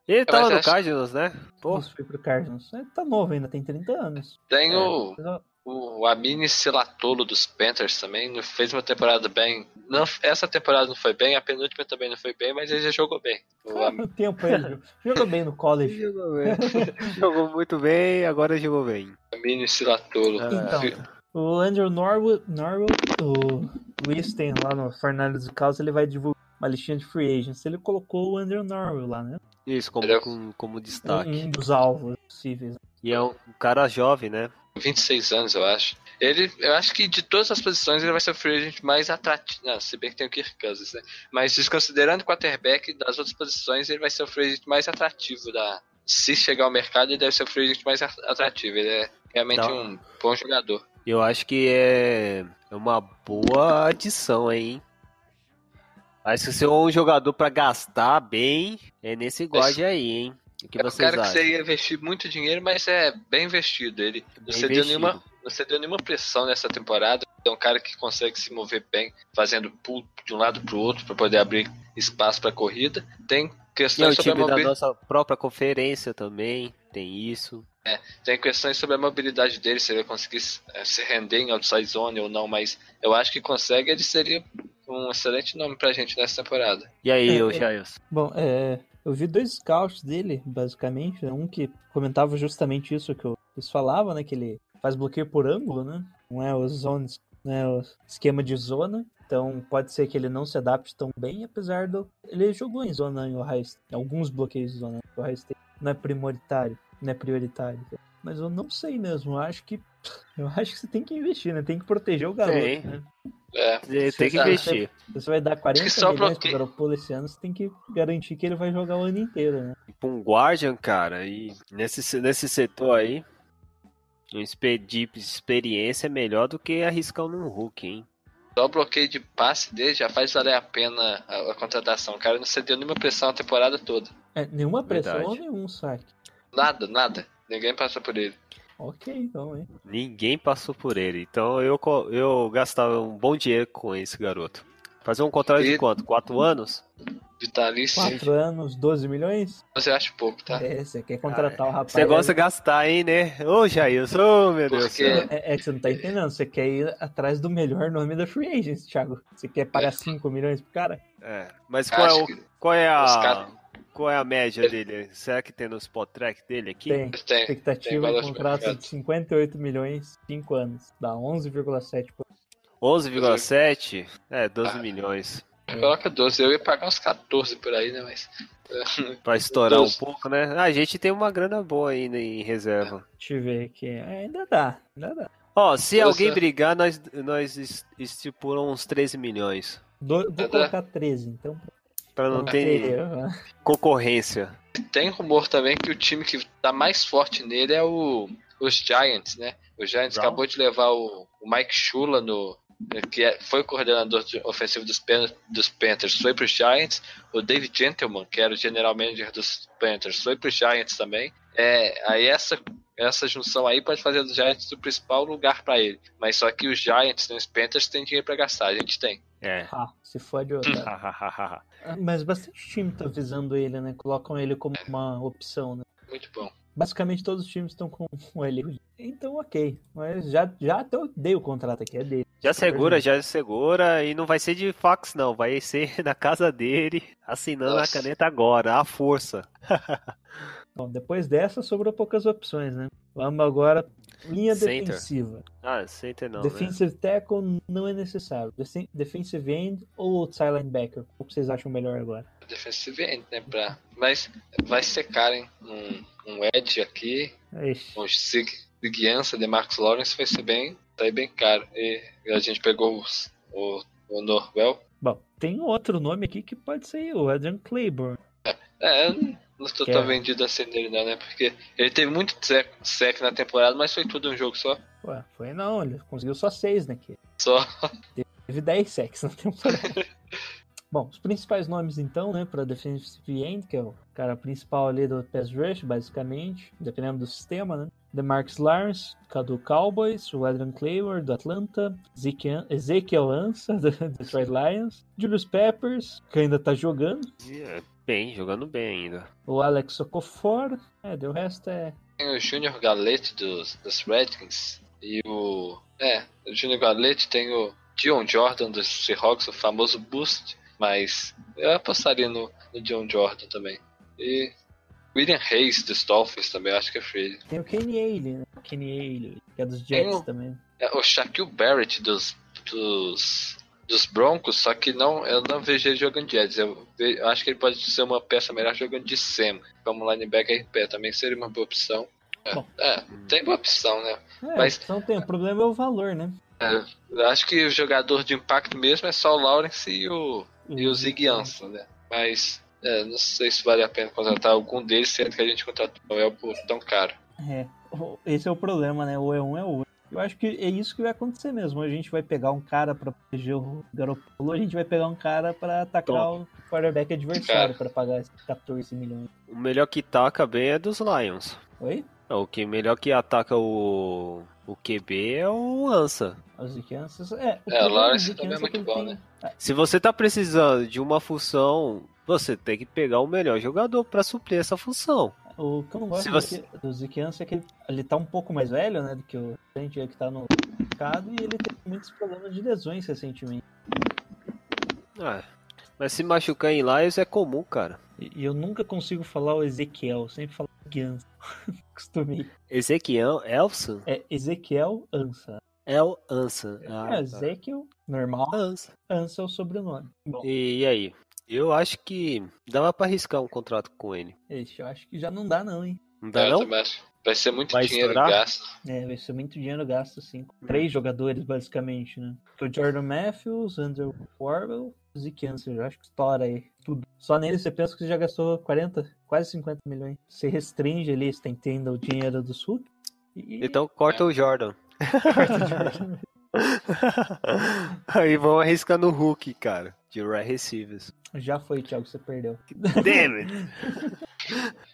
Ele mas tava no acho- Cardinals, né? Pô, Nossa, foi pro Cardinals. Ele tá novo ainda, tem 30 anos. Tem É. o, o Amini Silatolo dos Panthers também. Fez uma temporada bem. Não, essa temporada não foi bem, a penúltima também não foi bem, mas ele já jogou bem. O Am- tempo ele. Jogou bem no college. [laughs] jogou bem. jogou muito bem, agora jogou bem. Amini Silatolo. Então, Vi- o Andrew Norwood, Norwood o tem lá no Fernandes do Caos, ele vai divulgar uma listinha de free agents. Ele colocou o Andrew Norwood lá, né? Isso, como, é- com- como Um, destaque. um dos alvos possíveis. E é um cara jovem, né? 26 anos, eu acho. Ele, eu acho que de todas as posições ele vai ser o free agent mais atrativo. Não, se bem que tem o Kirk Cousins, né? Mas desconsiderando o quarterback das outras posições, ele vai ser o free agent mais atrativo da. Se chegar ao mercado, ele deve ser o free agent mais atrativo. Ele é realmente Tá. um bom jogador. Eu acho que é é uma boa adição aí, hein? Mas se você é um jogador pra gastar bem, é nesse guarde aí, hein? O que é um cara que acham? você ia investir muito dinheiro, mas é bem investido. Ele não cedeu, nenhuma, não cedeu nenhuma pressão nessa temporada. É um cara que consegue se mover bem, fazendo pulo de um lado pro outro para poder abrir espaço para corrida. Tem é questões o sobre a time da mobilidade. nossa própria conferência também, tem isso. Tem questões sobre a mobilidade dele, se ele conseguisse eh, se render em outside zone ou não, mas eu acho que consegue, ele seria um excelente nome pra gente nessa temporada. E aí, É, ô é. Jailson? Bom, é, eu vi dois scouts dele, basicamente. né? Um que comentava justamente isso que eu- eles falavam, né? Que ele faz bloqueio por ângulo, né? Não é os zones, né? O esquema de zona. Então pode ser que ele não se adapte tão bem, apesar do. Ele jogou em zona em Ohio State. Alguns bloqueios de zona em Ohio State. Não é prioritário, não é prioritário. Mas eu não sei mesmo. Eu acho que. [laughs] Eu acho que você tem que investir, né? Tem que proteger o garoto. Tem. Né? É, Tem que investir. Você vai dar 40 que só milhões pro Garoppolo esse ano, você tem que garantir que ele vai jogar o ano inteiro, né? Pra um Guardian, cara, e nesse, nesse setor aí, um de experiência é melhor do que arriscar um Hulk, hein? só o bloqueio de passe dele já faz valer a pena a, a contratação. O cara não cedeu nenhuma pressão a temporada toda. É, nenhuma pressão Verdade. ou nenhum saque. Nada, nada. Ninguém passou por ele. Ok, então, hein? Ninguém passou por ele. Então eu, eu gastava um bom dinheiro com esse garoto. Fazer um contrato de E- quanto? Quatro anos? Vitalício, 4 anos, 12 milhões? você acha pouco, tá? É, você quer contratar o rapaz. Você gosta de gastar, hein, né? Ô, Jailson, ô, meu Deus do Porque- céu. É, é que você não tá entendendo. Você quer ir atrás do melhor nome da Free Agents, Thiago. Você quer pagar 5 milhões pro cara? É, Mas qual é, Acho o, que qual, é os a, caras- qual é a média dele? Será que tem no spot track dele aqui? Tem. tem. tem Expectativa valor de contrato de 58 milhões, 5 anos. Dá 11,7 por 11,7? É, 12 Ah. milhões. Coloca 12. Eu ia pagar uns 14 por aí, né? Mas. [laughs] Pra estourar um 12. pouco, né? Ah, a gente tem uma grana boa ainda em reserva. Deixa eu ver aqui. É, ainda dá, ainda dá. Ó, se Nossa. alguém brigar, nós, nós es- estipulamos uns 13 milhões. Do- vou colocar 13, então. Pra não ter concorrência. Tem rumor também que o time que tá mais forte nele é o, os Giants, né? O Giants Browns? acabou de levar o, o Mike Shula no. Que é- foi o coordenador de- ofensivo dos, Pan- dos Panthers, foi para os Giants. O David Gentleman, que era o general manager dos Panthers, foi para os Giants também. É, aí essa, essa junção aí pode fazer dos Giants o principal lugar para ele. Mas só que os Giants e os Panthers têm dinheiro para gastar, a gente tem. É. Ah, se fode o [laughs] Mas bastante time tá visando ele, né? Colocam ele como uma opção, né? Muito bom. Basicamente todos os times estão com [laughs] ele. Então, ok. Mas já, já até eu dei o contrato aqui, é dele. já segura, já segura. E não vai ser de fax, não. Vai ser [laughs] na casa dele, assinando Nossa. a caneta agora, à força. Bom, depois dessa sobrou poucas opções, né? Vamos agora. Linha Center. defensiva. Ah, center não, né? Defensive tackle não é necessário. Defen- Defensive end ou outside linebacker? O que vocês acham melhor agora? Defensive end, né? Pra... Mas vai ser caro, hein? Um, um Edge aqui, Ixi, um Sig, Sig de Marcos Lawrence vai ser bem, tá aí bem caro. E a gente pegou os- o, o Norwell. Bom, tem outro nome aqui que pode ser o Adrian Claiborne. É, eu não- não tô Que tão é? vendido assim não, né? Porque ele teve muito sec, sec na temporada, mas foi tudo um jogo só. Ué, foi não, ele conseguiu só seis, né? Que Só. teve 10 sacks na temporada. [laughs] Bom, os principais nomes então, né, para defensive end, que é o cara principal ali do pass rush, basicamente, dependendo do sistema, né? DeMarcus Lawrence, do Cowboys, o Adrian Claymore, do Atlanta, Ezekiel, Ansa, [laughs] do Detroit Lions, Julius Peppers, que ainda tá jogando, É, Bem, jogando bem ainda. o Alex Okafor, é, o resto é... Tem o Junior Galete dos, dos Redskins. E o. É, o Junior Galete tem o Dion Jordan dos Seahawks, o famoso Boost. Mas eu apostaria no, no Dion Jordan também. E William Hayes dos Dolphins também, acho que é free. Tem o Kenny Ailey, né? Kenny Ailey, que é dos Jets o- também. É, o Shaquille Barrett dos, dos, dos Broncos, só que não, eu não vejo ele jogando Jets. Eu, eu acho que ele pode ser uma peça melhor jogando de Sam. Como linebacker RP também seria uma boa opção. É, é, tem boa opção, né? É, Mas- não tem, o problema é o valor, né? É, eu acho que o jogador de impacto mesmo é só o Lawrence e o, e o Zig Ansah, né? Mas é, não sei se vale a pena contratar algum deles, sendo que a gente contratou o Noel por tão caro. É, o- esse é o problema, né? Ou é um é o outro. Eu acho que é isso que vai acontecer mesmo. A gente vai pegar um cara pra proteger o Garoppolo, a gente vai pegar um cara pra atacar Top. o quarterback adversário pra pagar esses 14 milhões. O melhor que taca bem é dos Lions. Oi? O que melhor que ataca o, o QB é o Ansa. Os Kansas. É, É, o Lawrence também é muito bom, tem- né? Se você tá precisando de uma função, você tem que pegar o melhor jogador pra suprir essa função. O que eu não gosto você- do Zeke Ansah é que ele, ele tá um pouco mais velho, né, do que o gente que tá no mercado, e ele tem muitos problemas de lesões recentemente. Ah, mas se machucar em Lions é comum, cara. E, eu nunca consigo falar o Ezequiel, sempre falo Ansah. [laughs] Costumei. Ezequiel Elson? É Ezequiel Ansa. El Ansa. Ah, é. Ezequiel, normal, Ansa. Ansa é o sobrenome. Bom, e aí? Eu acho que dava pra arriscar um contrato com ele. eu acho que já não dá não, hein. Não dá É, não? Vai ser muito Vai dinheiro estourar? gasto. É, vai ser muito dinheiro gasto, assim. com Três jogadores, basicamente, né? Que o Jordan Matthews, Andrew e Zeke Ansah. Eu acho que estoura aí tudo. Só nele você pensa que você já gastou 40, quase 50 milhões. Você restringe ali, você tá entendendo o dinheiro do Sul. E... Então corta o Jordan. [laughs] corta de verdade. [laughs] aí vão arriscar no Hulk, cara. De Red Receivers. Já foi, Thiago, você perdeu. Damn it!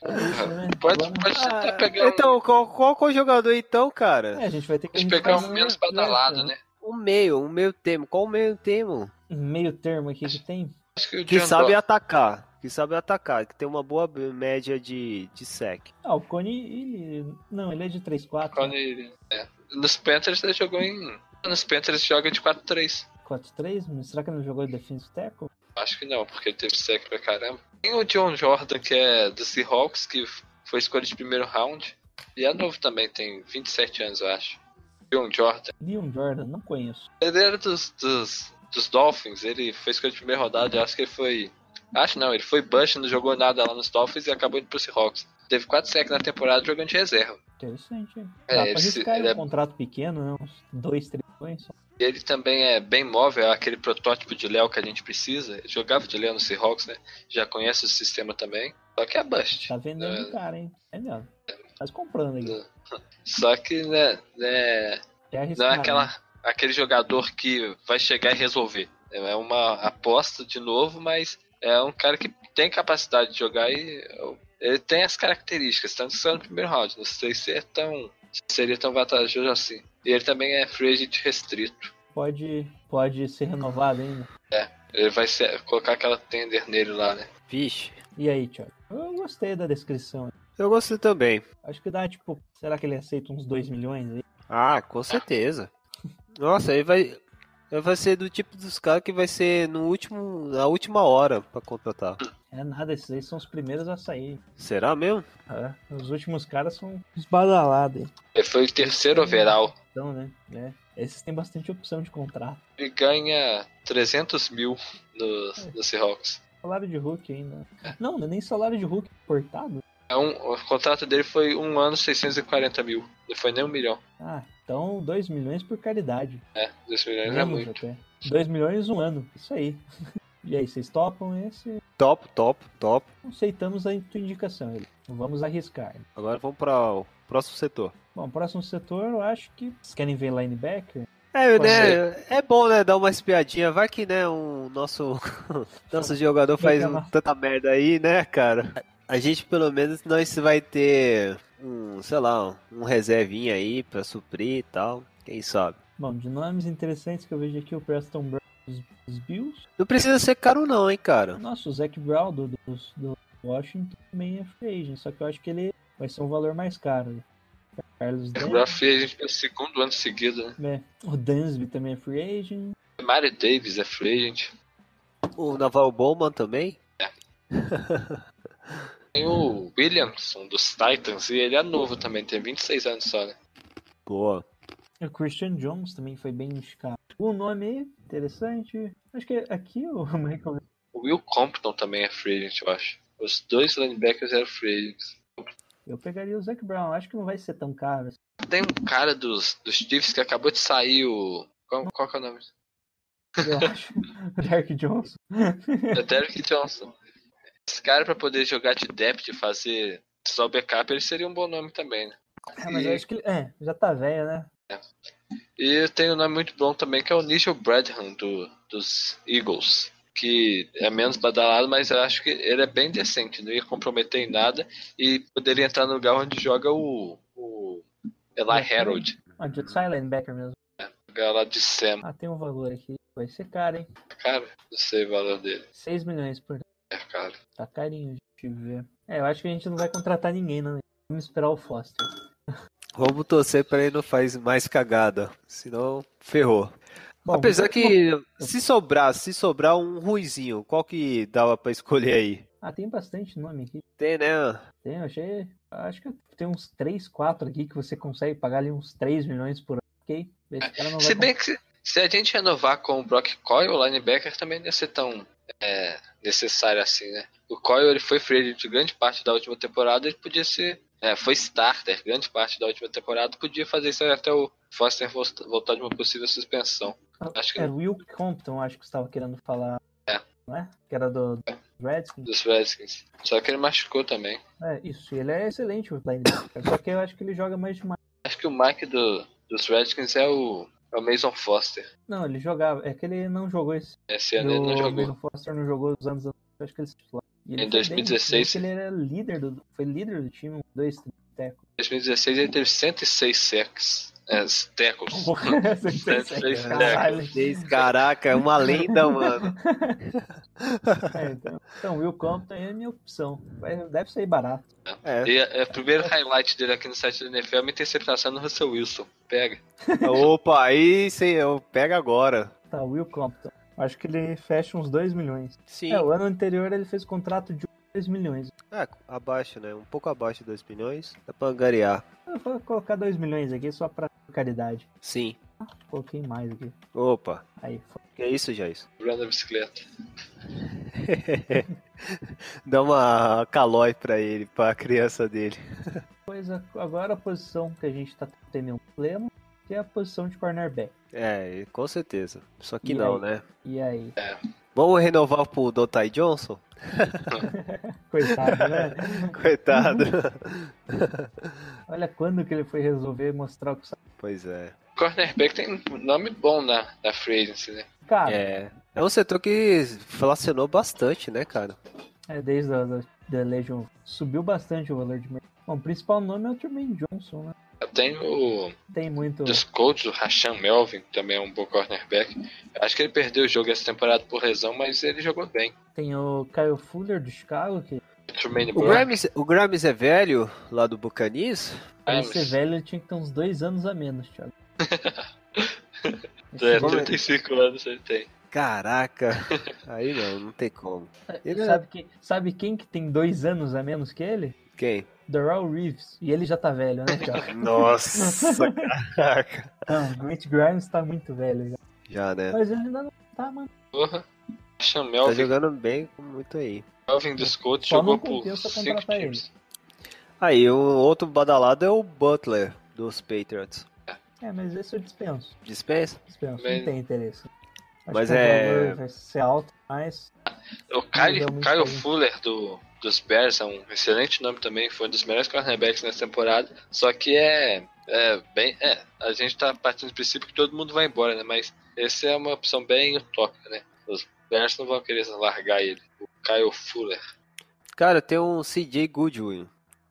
É isso, né? Pode, pode Ah, pegar um, então, qual, qual que é o jogador então, cara? É, a gente vai ter que pode pegar um menos no- badalado, no- né? Um meio, um meio termo. Qual o meio termo? Meio termo aqui que tem. Acho que o Que sabe atacar. Que sabe atacar. Que tem uma boa média de, de sec. Ah, o Cone, ele... Não, ele é de 3-4. quando ele- é. Nos Panthers ele jogou em. Nos Panthers joga de 4-3. 4-3? Mas será que ele não jogou de defensive tackle? Acho que não, porque ele teve sec pra caramba. Tem o John Jordan, que é do Seahawks, que foi escolha de primeiro round. E é novo também, tem 27 anos, eu acho. John Jordan. Leon Jordan, não conheço. Ele era dos, dos, dos Dolphins, ele foi escolha de primeira rodada, eu acho que ele foi. Acho não, ele foi Bush, não jogou nada lá nos Dolphins e acabou indo pro Seahawks. Teve 4 sec na temporada jogando de reserva. Interessante. É, Dá pra arriscar ele um é- contrato pequeno, né? Uns 2, 3 milhões só. E ele também é bem móvel, é aquele protótipo de Léo que a gente precisa. Jogava de Léo no Seahawks, né? Já conhece o sistema também. Só que é bust. Tá vendendo É. cara, hein? É mesmo. Mas comprando aí. [laughs] Só que, né, né É não é aquela, né? aquele jogador que vai chegar e resolver. É uma aposta de novo, mas é um cara que tem capacidade de jogar e ele tem as características, tanto que saiu no primeiro round. Não sei se é tão. se seria tão vantajoso assim. E ele também é free agent restrito. Pode, pode ser renovado ainda. Ele vai ser- colocar aquela tender nele lá, né? Vixe. E aí, Thiago? Eu gostei da descrição. Eu gostei também. Acho que dá, tipo, será que ele aceita uns 2 milhões aí? Ah, com certeza. [laughs] Nossa, aí vai. Ele vai ser do tipo dos caras que vai ser no último, na última hora pra contratar. É nada, esses aí são os primeiros a sair. Será mesmo? É, os últimos caras são os badalados. aí. Ele foi o terceiro overall. Então, né? É. Esses têm bastante opção de contrato. Ele ganha 300 mil no, no Seahawks. Salário de Hulk ainda. Não, não é nem salário de Hulk cortado. É um, o contrato dele foi um ano 640 mil. Não foi nem um milhão. Ah, então 2 milhões por caridade. É, 2 milhões é Menos muito. até. 2 milhões um ano. Isso aí. [laughs] E aí, vocês topam esse? Top, top, top. Aceitamos a tua indicação. Ele. Vamos arriscar. Agora vamos para o próximo setor. Bom, próximo setor, eu acho que. Vocês querem ver linebacker? É, né? É bom, né? Dar uma espiadinha. Vai que, né? Um nosso, [laughs] nosso jogador faz um- tanta merda aí, né, cara? A gente, pelo menos, nós vai ter um, sei lá, um reservinha aí pra suprir e tal. Quem sabe? Bom, de nomes interessantes que eu vejo aqui, o Preston Brown dos, dos Bills. Não precisa ser caro, não, hein, cara. Nossa, o Zac Brown do, do, do Washington também é free agent, só que eu acho que ele vai ser um valor mais caro. Carlos Agora Dansby, free agent pelo segundo ano seguido, né? é, o Dansby também é free agent. Mario Davis é free agent. O Naval Bowman também. Tem o Williamson dos Titans e ele é novo também, tem 26 anos só, né? Boa. O Christian Jones também foi bem indicado. O nome aí, interessante. Acho que aqui o [laughs] Michael. O Will Compton também é free agent, eu acho. Os dois linebackers eram free agents. Eu pegaria o Zac Brown, acho que não vai ser tão caro. assim. Tem um cara dos, dos Chiefs que acabou de sair o. Qual, qual que é o nome? Eu acho. [laughs] Derek Johnson. É Derrick Johnson. Esse cara pra poder jogar de depth e fazer só backup, ele seria um bom nome também, né? É, mas eu acho que ele. É, já tá velho, né? E tem um nome muito bom também que é o Nigel Bradham do, dos Eagles. Que é menos badalado, mas eu acho que ele é bem decente, não ia comprometer em nada e poderia entrar no lugar onde joga o, o Eli Harold, Ah, de Silent Backer mesmo. lugar lá de Sam. Ah, tem um valor aqui. Vai ser caro, hein? Cara, não sei o valor dele. 6 milhões por É caro. Tá carinho, deixa eu ver. É, eu acho que a gente não vai contratar ninguém, não. Vamos esperar o Foster. Vamos torcer pra ele não faz mais cagada, senão ferrou. Bom, Apesar que se sobrar, se sobrar um ruizinho, qual que dava pra escolher aí? Ah, tem bastante nome aqui. Tem, né? Tem, eu achei. Acho que tem uns 3, 4 aqui que você consegue pagar ali uns 3 milhões por ano. Ok? Esse cara não vai Se bem que se, se a gente renovar com o Brock Coyle, o linebacker também não ia ser tão é, necessário assim, né? O Coyle ele foi free agent grande parte da última temporada, ele podia ser. É, foi starter grande parte da última temporada, podia fazer isso até o Foster volta- voltar de uma possível suspensão. acho que- É Will Compton, acho que você estava querendo falar. É. Não é? Que era do, do Redskins. Dos Redskins. Só que ele machucou também. É, isso. Ele é excelente o linebacker. Só que eu acho que ele joga mais demais. Acho que o Mike do, dos Redskins é o, é o Mason Foster. Não, ele jogava. É que ele não jogou esse. Esse ano ele não o jogou. Mason Foster não jogou os anos Acho que ele se titular. E Em foi 2016. Bem, ele era líder do. Foi líder do time, dois, tecos. Em 2016 ele teve 106 sacks. É, tackles. 106 [laughs] Caralho. Seis, Caraca, é uma lenda, mano. [laughs] É, então, então, Will Compton é a minha opção. Deve sair barato. É. E é, o primeiro highlight dele aqui no site da NFL é uma interceptação no Russell Wilson. Pega. Opa, aí sim, eu pego agora. Tá, Will Compton. Acho que ele fecha uns 2 milhões. Sim. É, o ano anterior ele fez contrato de 2 milhões. É, abaixo, né? Um pouco abaixo de 2 milhões. Dá pra angariar. Eu vou colocar 2 milhões aqui só pra caridade. Sim. Coloquei mais aqui. Opa. Aí, foi. Que é isso, Jair? Bruno da bicicleta. [laughs] Dá uma calói pra ele, pra criança dele. Coisa, agora a posição que a gente tá tendo um problema, que é a posição de cornerback. É, com certeza. Só que E não, aí? né? E aí? Vamos renovar pro Dotai Johnson? [laughs] Coitado, né? [laughs] Coitado. [laughs] Olha quando que ele foi resolver mostrar o que sabe. pois é. Cornerback tem um nome bom na, na free agency, né? Cara, É. É um setor que flacionou bastante, né, cara? é, desde a da Legion subiu bastante o valor de mercado. Bom, o principal nome é o Tremaine Johnson, né? Tem o Tem muito. dos Colts, o Rashan Melvin, que também é um bom cornerback. Eu acho que ele perdeu o jogo essa temporada por lesão, mas ele jogou bem. Tem o Kyle Fuller do Chicago, que O. Grimes, o Grimes é velho, lá do Bucanis? pra ele ser velho ele tinha que ter uns dois anos a menos, Thiago. [laughs] É, Vamos ver. 35 anos ele tem. Caraca. [laughs] Aí não, não tem como. Ele é- sabe, que, sabe quem que tem dois anos a menos que ele? Quem? Doral Reeves. E ele já tá velho, né, Thiago? [laughs] Nossa, caraca. Não, o Grant Grimes tá muito velho já. Já, né? Mas ele ainda não tá, mano. Porra. Tá Melvin, jogando bem muito aí. Melvin dos Colts Só jogou por compensa 5 contratar times. Aí, o outro badalado é o Butler, dos Patriots. É, mas esse eu dispenso. Dispensa? Dispenso, Mas- não tem interesse. Acho Mas que o é- Vai ser alto, mas. O muito Kyle bem. Fuller do, dos Bears é um excelente nome também, foi um dos melhores cornerbacks nessa temporada. Só que é, é bem. É, a gente tá partindo do princípio que todo mundo vai embora, né? Mas essa é uma opção bem utópica, né? Os Bears não vão querer largar ele. O Kyle Fuller. Cara, tem um CJ Goodwin,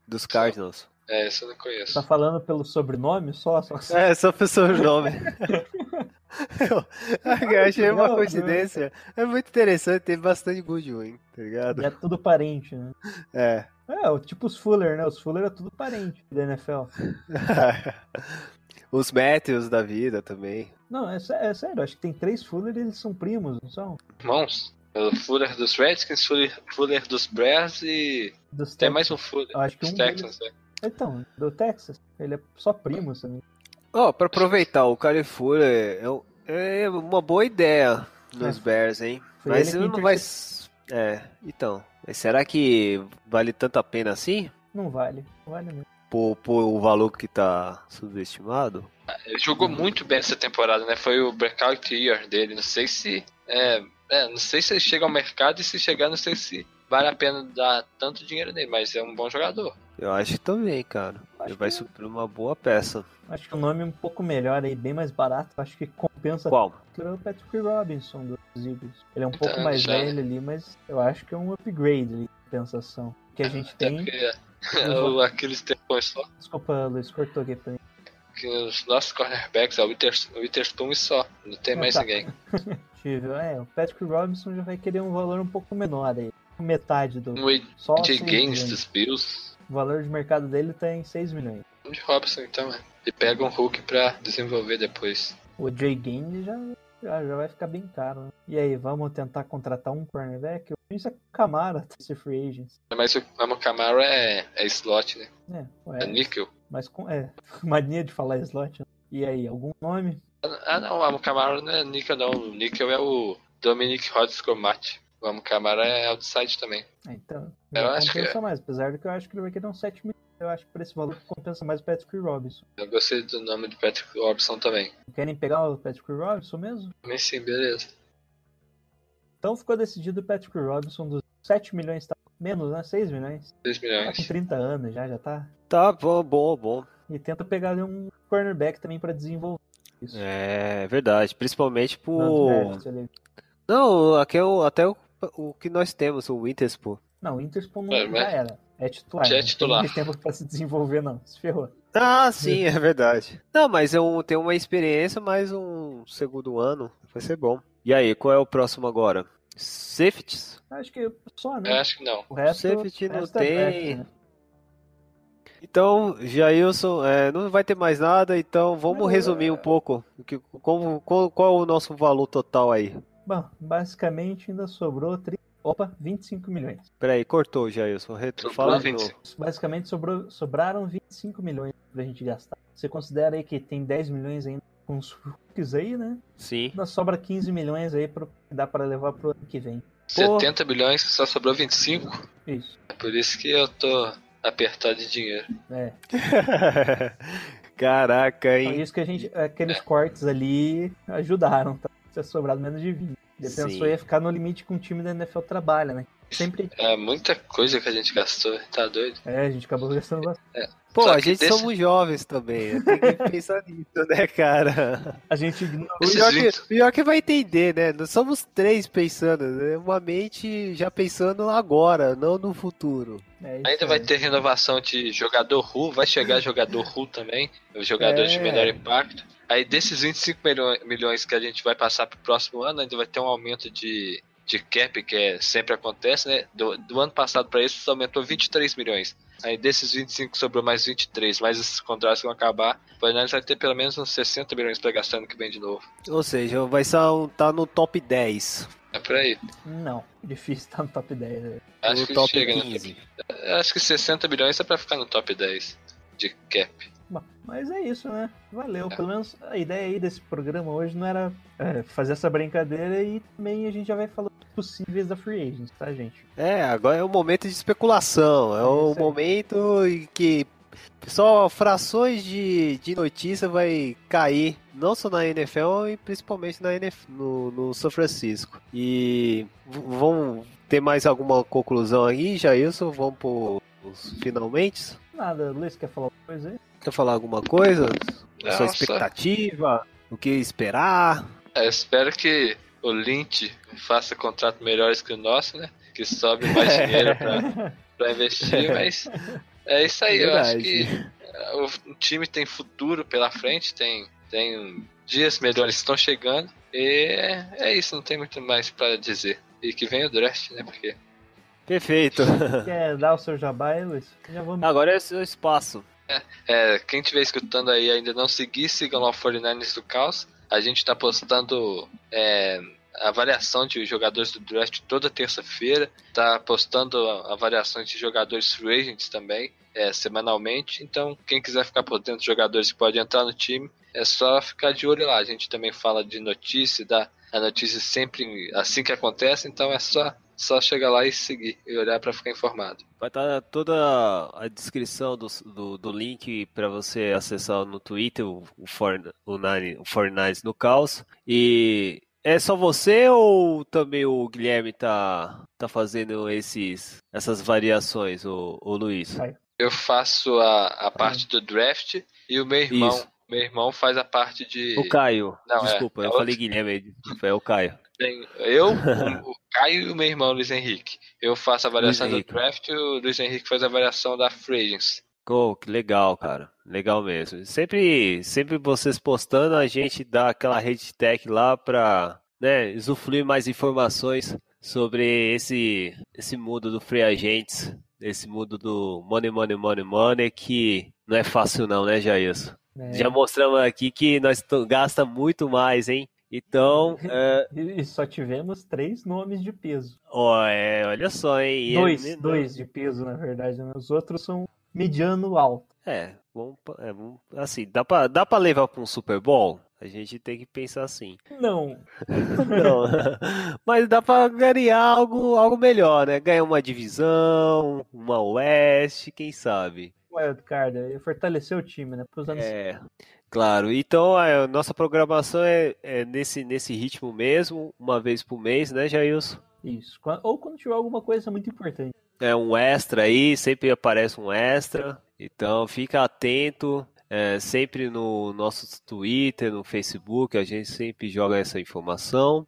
dos Cardinals. É, esse eu não conheço. Tá falando pelo sobrenome só? só... É, só o sobrenome. [laughs] Eu [laughs] eu achei uma Não, coincidência. É muito interessante, tem bastante Goodwin, tá ligado? É tudo parente, né? É. É, o- tipo os Fuller, né? Os Fuller é tudo parente da NFL. [laughs] Os Matthews da vida também. Não, é, é sério, acho que tem três Fuller e eles são primos, não são? Irmãos? O Fuller dos Redskins, Fuller, Fuller dos Bears e. Dos Tem mais um Fuller. Acho que Dos um Texans, né? Então, do Texas. Ele é só primo também. Ó, pra aproveitar, o Califura é, é uma boa ideia nos É. Bears, hein? Foi Mas ele não vai. É, então. Mas será que vale tanto a pena assim? Não vale. Não vale mesmo. Por, por o valor que tá subestimado? Ele jogou muito bem essa temporada, né? Foi o breakout year dele. Não sei se. É, é, não sei se ele chega ao mercado e se chegar, não sei se vale a pena dar tanto dinheiro nele, mas é um bom jogador. Eu acho que também, cara. Acho Ele vai que- suprir uma boa peça. Acho que o nome é um pouco melhor aí, bem mais barato. Acho que compensa Qual? é o Patrick Robinson dos Eagles. Ele é um pouco Então, mais já- velho ali, mas eu acho que é um upgrade ali, compensação. Que a gente Até [laughs] tem. porque [laughs] o Aquiles tem só Desculpa, Luiz, cortou aqui pra mim. que os nossos cornerbacks é o Withers- o Witherspoon e só. Não tem mais tá. ninguém. [laughs] Tive, é, o Patrick Robinson já vai querer um valor um pouco menor aí. Metade do. O Só Gaines milhões. dos Bills. O valor de mercado dele tá em 6 milhões. De Robson, então, é. E pega um Hulk pra desenvolver depois. O Jay Gaines já, já, já vai ficar bem caro. Né? E aí, vamos tentar contratar um cornerback? Isso é Camara, tá, esse free agent. Mas o Mamo Camaro é, é slot, né? É, É é, níquel. mas com. É, [laughs] mania de falar slot. né? E aí, algum nome? Ah, não, o Mamo Camaro não é níquel, não. O níquel é o Dominic Rodgers Comate. O Mamo Camaro é outside também. Ah, então, Eu acho que compensa é. mais. Apesar de que eu acho que ele vai querer uns 7 milhões. Eu acho que por esse valor compensa mais o Patrick Robinson. Eu gostei do nome do Patrick Robson também. Querem pegar o Patrick Robinson mesmo? Mas sim, beleza. Então ficou decidido o Patrick Robinson dos 7 milhões, tá menos, né? 6 milhões. 6 Tá com milhões. 30 anos já, já tá. Tá bom, bom, bom. E tenta pegar ali um cornerback também pra desenvolver isso. É verdade. Principalmente por. Não, aqui é o, até o, o que nós temos, o Witherspoon. Não, o Interspoon não É, já mas- era. É titular. Já é não titular. Tem tempo pra se desenvolver, não. Se ferrou. Ah, sim, é verdade. Não, mas é um, tem uma experiência, mais um segundo ano. Vai ser bom. E aí, qual é o próximo agora? Safeties? Acho que só, Eu né? acho que não. O resto, Safety o não resto é tem. né? Então, Jailson, é, não vai ter mais nada, então vamos Não, resumir é- um pouco. que- como, qual, qual é o nosso valor total aí? Bom, basicamente ainda sobrou. Tri... Opa, 25 milhões. Peraí, cortou, Jailson. Retro, Sobrou fala de 20. novo. Basicamente sobrou, sobraram 25 milhões pra gente gastar. Você considera aí que tem 10 milhões ainda com os rookies aí, né? Sim. Ainda sobra 15 milhões aí pra, que dá pra levar pro ano que vem. Pô. 70 bilhões, só sobrou 25. Isso. É por isso que eu tô apertado de dinheiro. É. [laughs] Caraca, Então, hein? isso que a gente. Aqueles cortes ali ajudaram, tá? Ter sobrado menos de 20. Ele Sim. ia ficar no limite com o time da NFL trabalha, né? Sempre. É muita coisa que a gente gastou, tá doido? É, a gente acabou gastando bastante. Pô, Só a gente desse- somos jovens também. Tem que [laughs] pensar nisso, né, cara? A gente. O pior, que, 20. pior que vai entender, né? Nós somos três pensando, né? Uma mente já pensando agora, não no futuro. É, isso Ainda vai aí. ter renovação de jogador Ru, vai chegar jogador Ru também, os jogadores É. de menor impacto. Aí desses 25 milho- milhões que a gente vai passar pro próximo ano, ainda vai ter um aumento de, de cap, que é, sempre acontece, né? Do, do ano passado para esse aumentou 23 milhões. Aí desses 25 sobrou mais 23, mas esses contratos vão acabar. O Fernandes vai ter pelo menos uns 60 milhões para gastar ano que vem de novo. Ou seja, vai estar tá no top 10. É por aí. Não, difícil estar no top 10. né? Acho no que top chega, 15. né? Acho que 60 milhões é para ficar no top 10 de cap. Bom, mas é isso, né? Valeu. Pelo menos a ideia aí desse programa hoje não era é, fazer essa brincadeira e também a gente já vai falando possíveis da Free Agents, tá, gente? É, agora é o momento de especulação. É o isso aí. momento em que só frações de, de notícia vai cair, não só na NFL e principalmente na NFL, no, no São Francisco. E v- vão ter mais alguma conclusão aí, Jailson? Vamos pros finalmente? Nada, Luiz, quer falar alguma coisa aí? Quer falar alguma coisa? Não, Sua só- expectativa? O que esperar? É, espero que o Lynch faça contrato melhores que o nosso, né? Que sobe mais [laughs] dinheiro pra, pra investir, [laughs] mas é isso aí. Eu acho que é, o, o time tem futuro pela frente, tem, tem dias melhores que estão chegando. E é, é isso, não tem muito mais pra dizer. E que vem o draft, né? Porque Perfeito. [laughs] Quer dar o seu jabá aí, Luiz? Já vamos. Agora é seu espaço. É, quem estiver escutando aí e ainda não seguir, sigam lá o 49ers do Caos. A gente está postando é, a variação de jogadores do draft toda terça-feira. Tá postando avaliações de jogadores free agents também, é, semanalmente. Então, quem quiser ficar por dentro de jogadores que podem entrar no time, é só ficar de olho lá. A gente também fala de notícia, dá a notícia sempre assim que acontece. Então, é só, só chegar lá e seguir e olhar para ficar informado. Vai estar toda a descrição do, do, do link para você acessar no Twitter, o, o, For, o, Nine, o Fortnite no Caos. E é só você ou também o Guilherme tá, tá fazendo esses, essas variações, o, o Luiz? Eu faço a, a parte do draft e o meu irmão. Isso. Meu irmão faz a parte de. O Caio. Não, é, Desculpa, é eu outro. falei Guilherme, é o Caio. Tem eu, [laughs] o Caio e o meu irmão Luiz Henrique. Eu faço a variação Luiz do draft e o Luiz Henrique faz a variação da free agency. Oh, que legal, cara. Legal mesmo. Sempre, sempre vocês postando, a gente dá aquela hashtag lá pra, né, usufruir mais informações sobre esse, esse mundo do free agents, esse mundo do money, money, money, money, que não é fácil não, né, Jailson? É, Já mostramos aqui que nós gasta muito mais, hein? Então, é, [laughs] E só tivemos três nomes de peso. ó, é, olha só, hein? E é dois, dois de peso, na verdade. Né? Os outros são mediano alto. É, pa- é, assim, dá pra, dá pra levar pra um Super Bowl? A gente tem que pensar assim. Não. Não, [laughs] mas dá pra ganhar algo, algo melhor, né? Ganhar uma divisão, uma Oeste, quem sabe? Wildcard, fortalecer o time, né? Pros anos É, claro. Então a nossa programação é, é nesse, nesse ritmo mesmo, uma vez por mês, né, Jailson? Isso. Ou quando tiver alguma coisa muito importante. É um extra aí, sempre aparece um extra. Então fica atento. é, sempre no nosso Twitter, no Facebook, a gente sempre joga essa informação.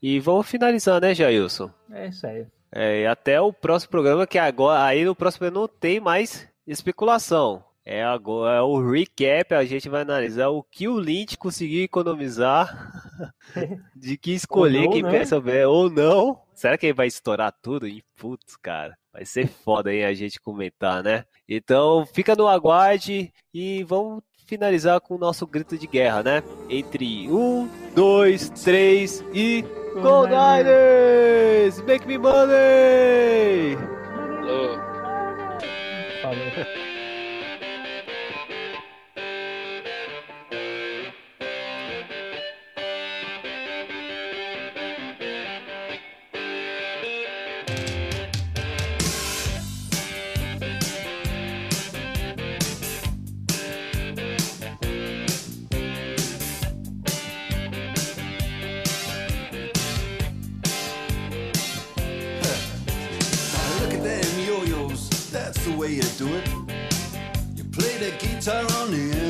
E vamos finalizar, né, Jailson? É isso aí. É, e até o próximo programa, que agora aí no próximo não tem mais especulação. É agora é o recap, a gente vai analisar o que o Lynch conseguiu economizar, [laughs] de que escolher não, quem né? quer saber ou não. Será que ele vai estourar tudo? Putz, cara, vai ser foda aí a gente comentar, né? Então fica no aguarde e vamos finalizar com o nosso grito de guerra, né? Entre um, dois, três e Go Niners! Make me money! Alô? Falou. Way you do it. You play the guitar on the MTV.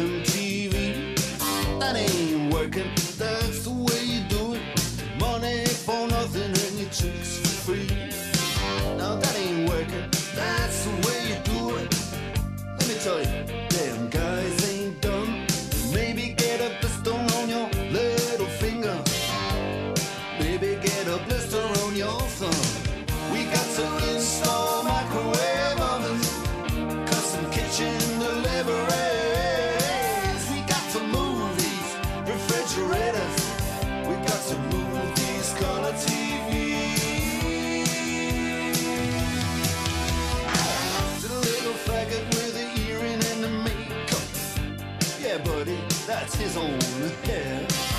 Buddy, that's his own hair.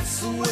That's the way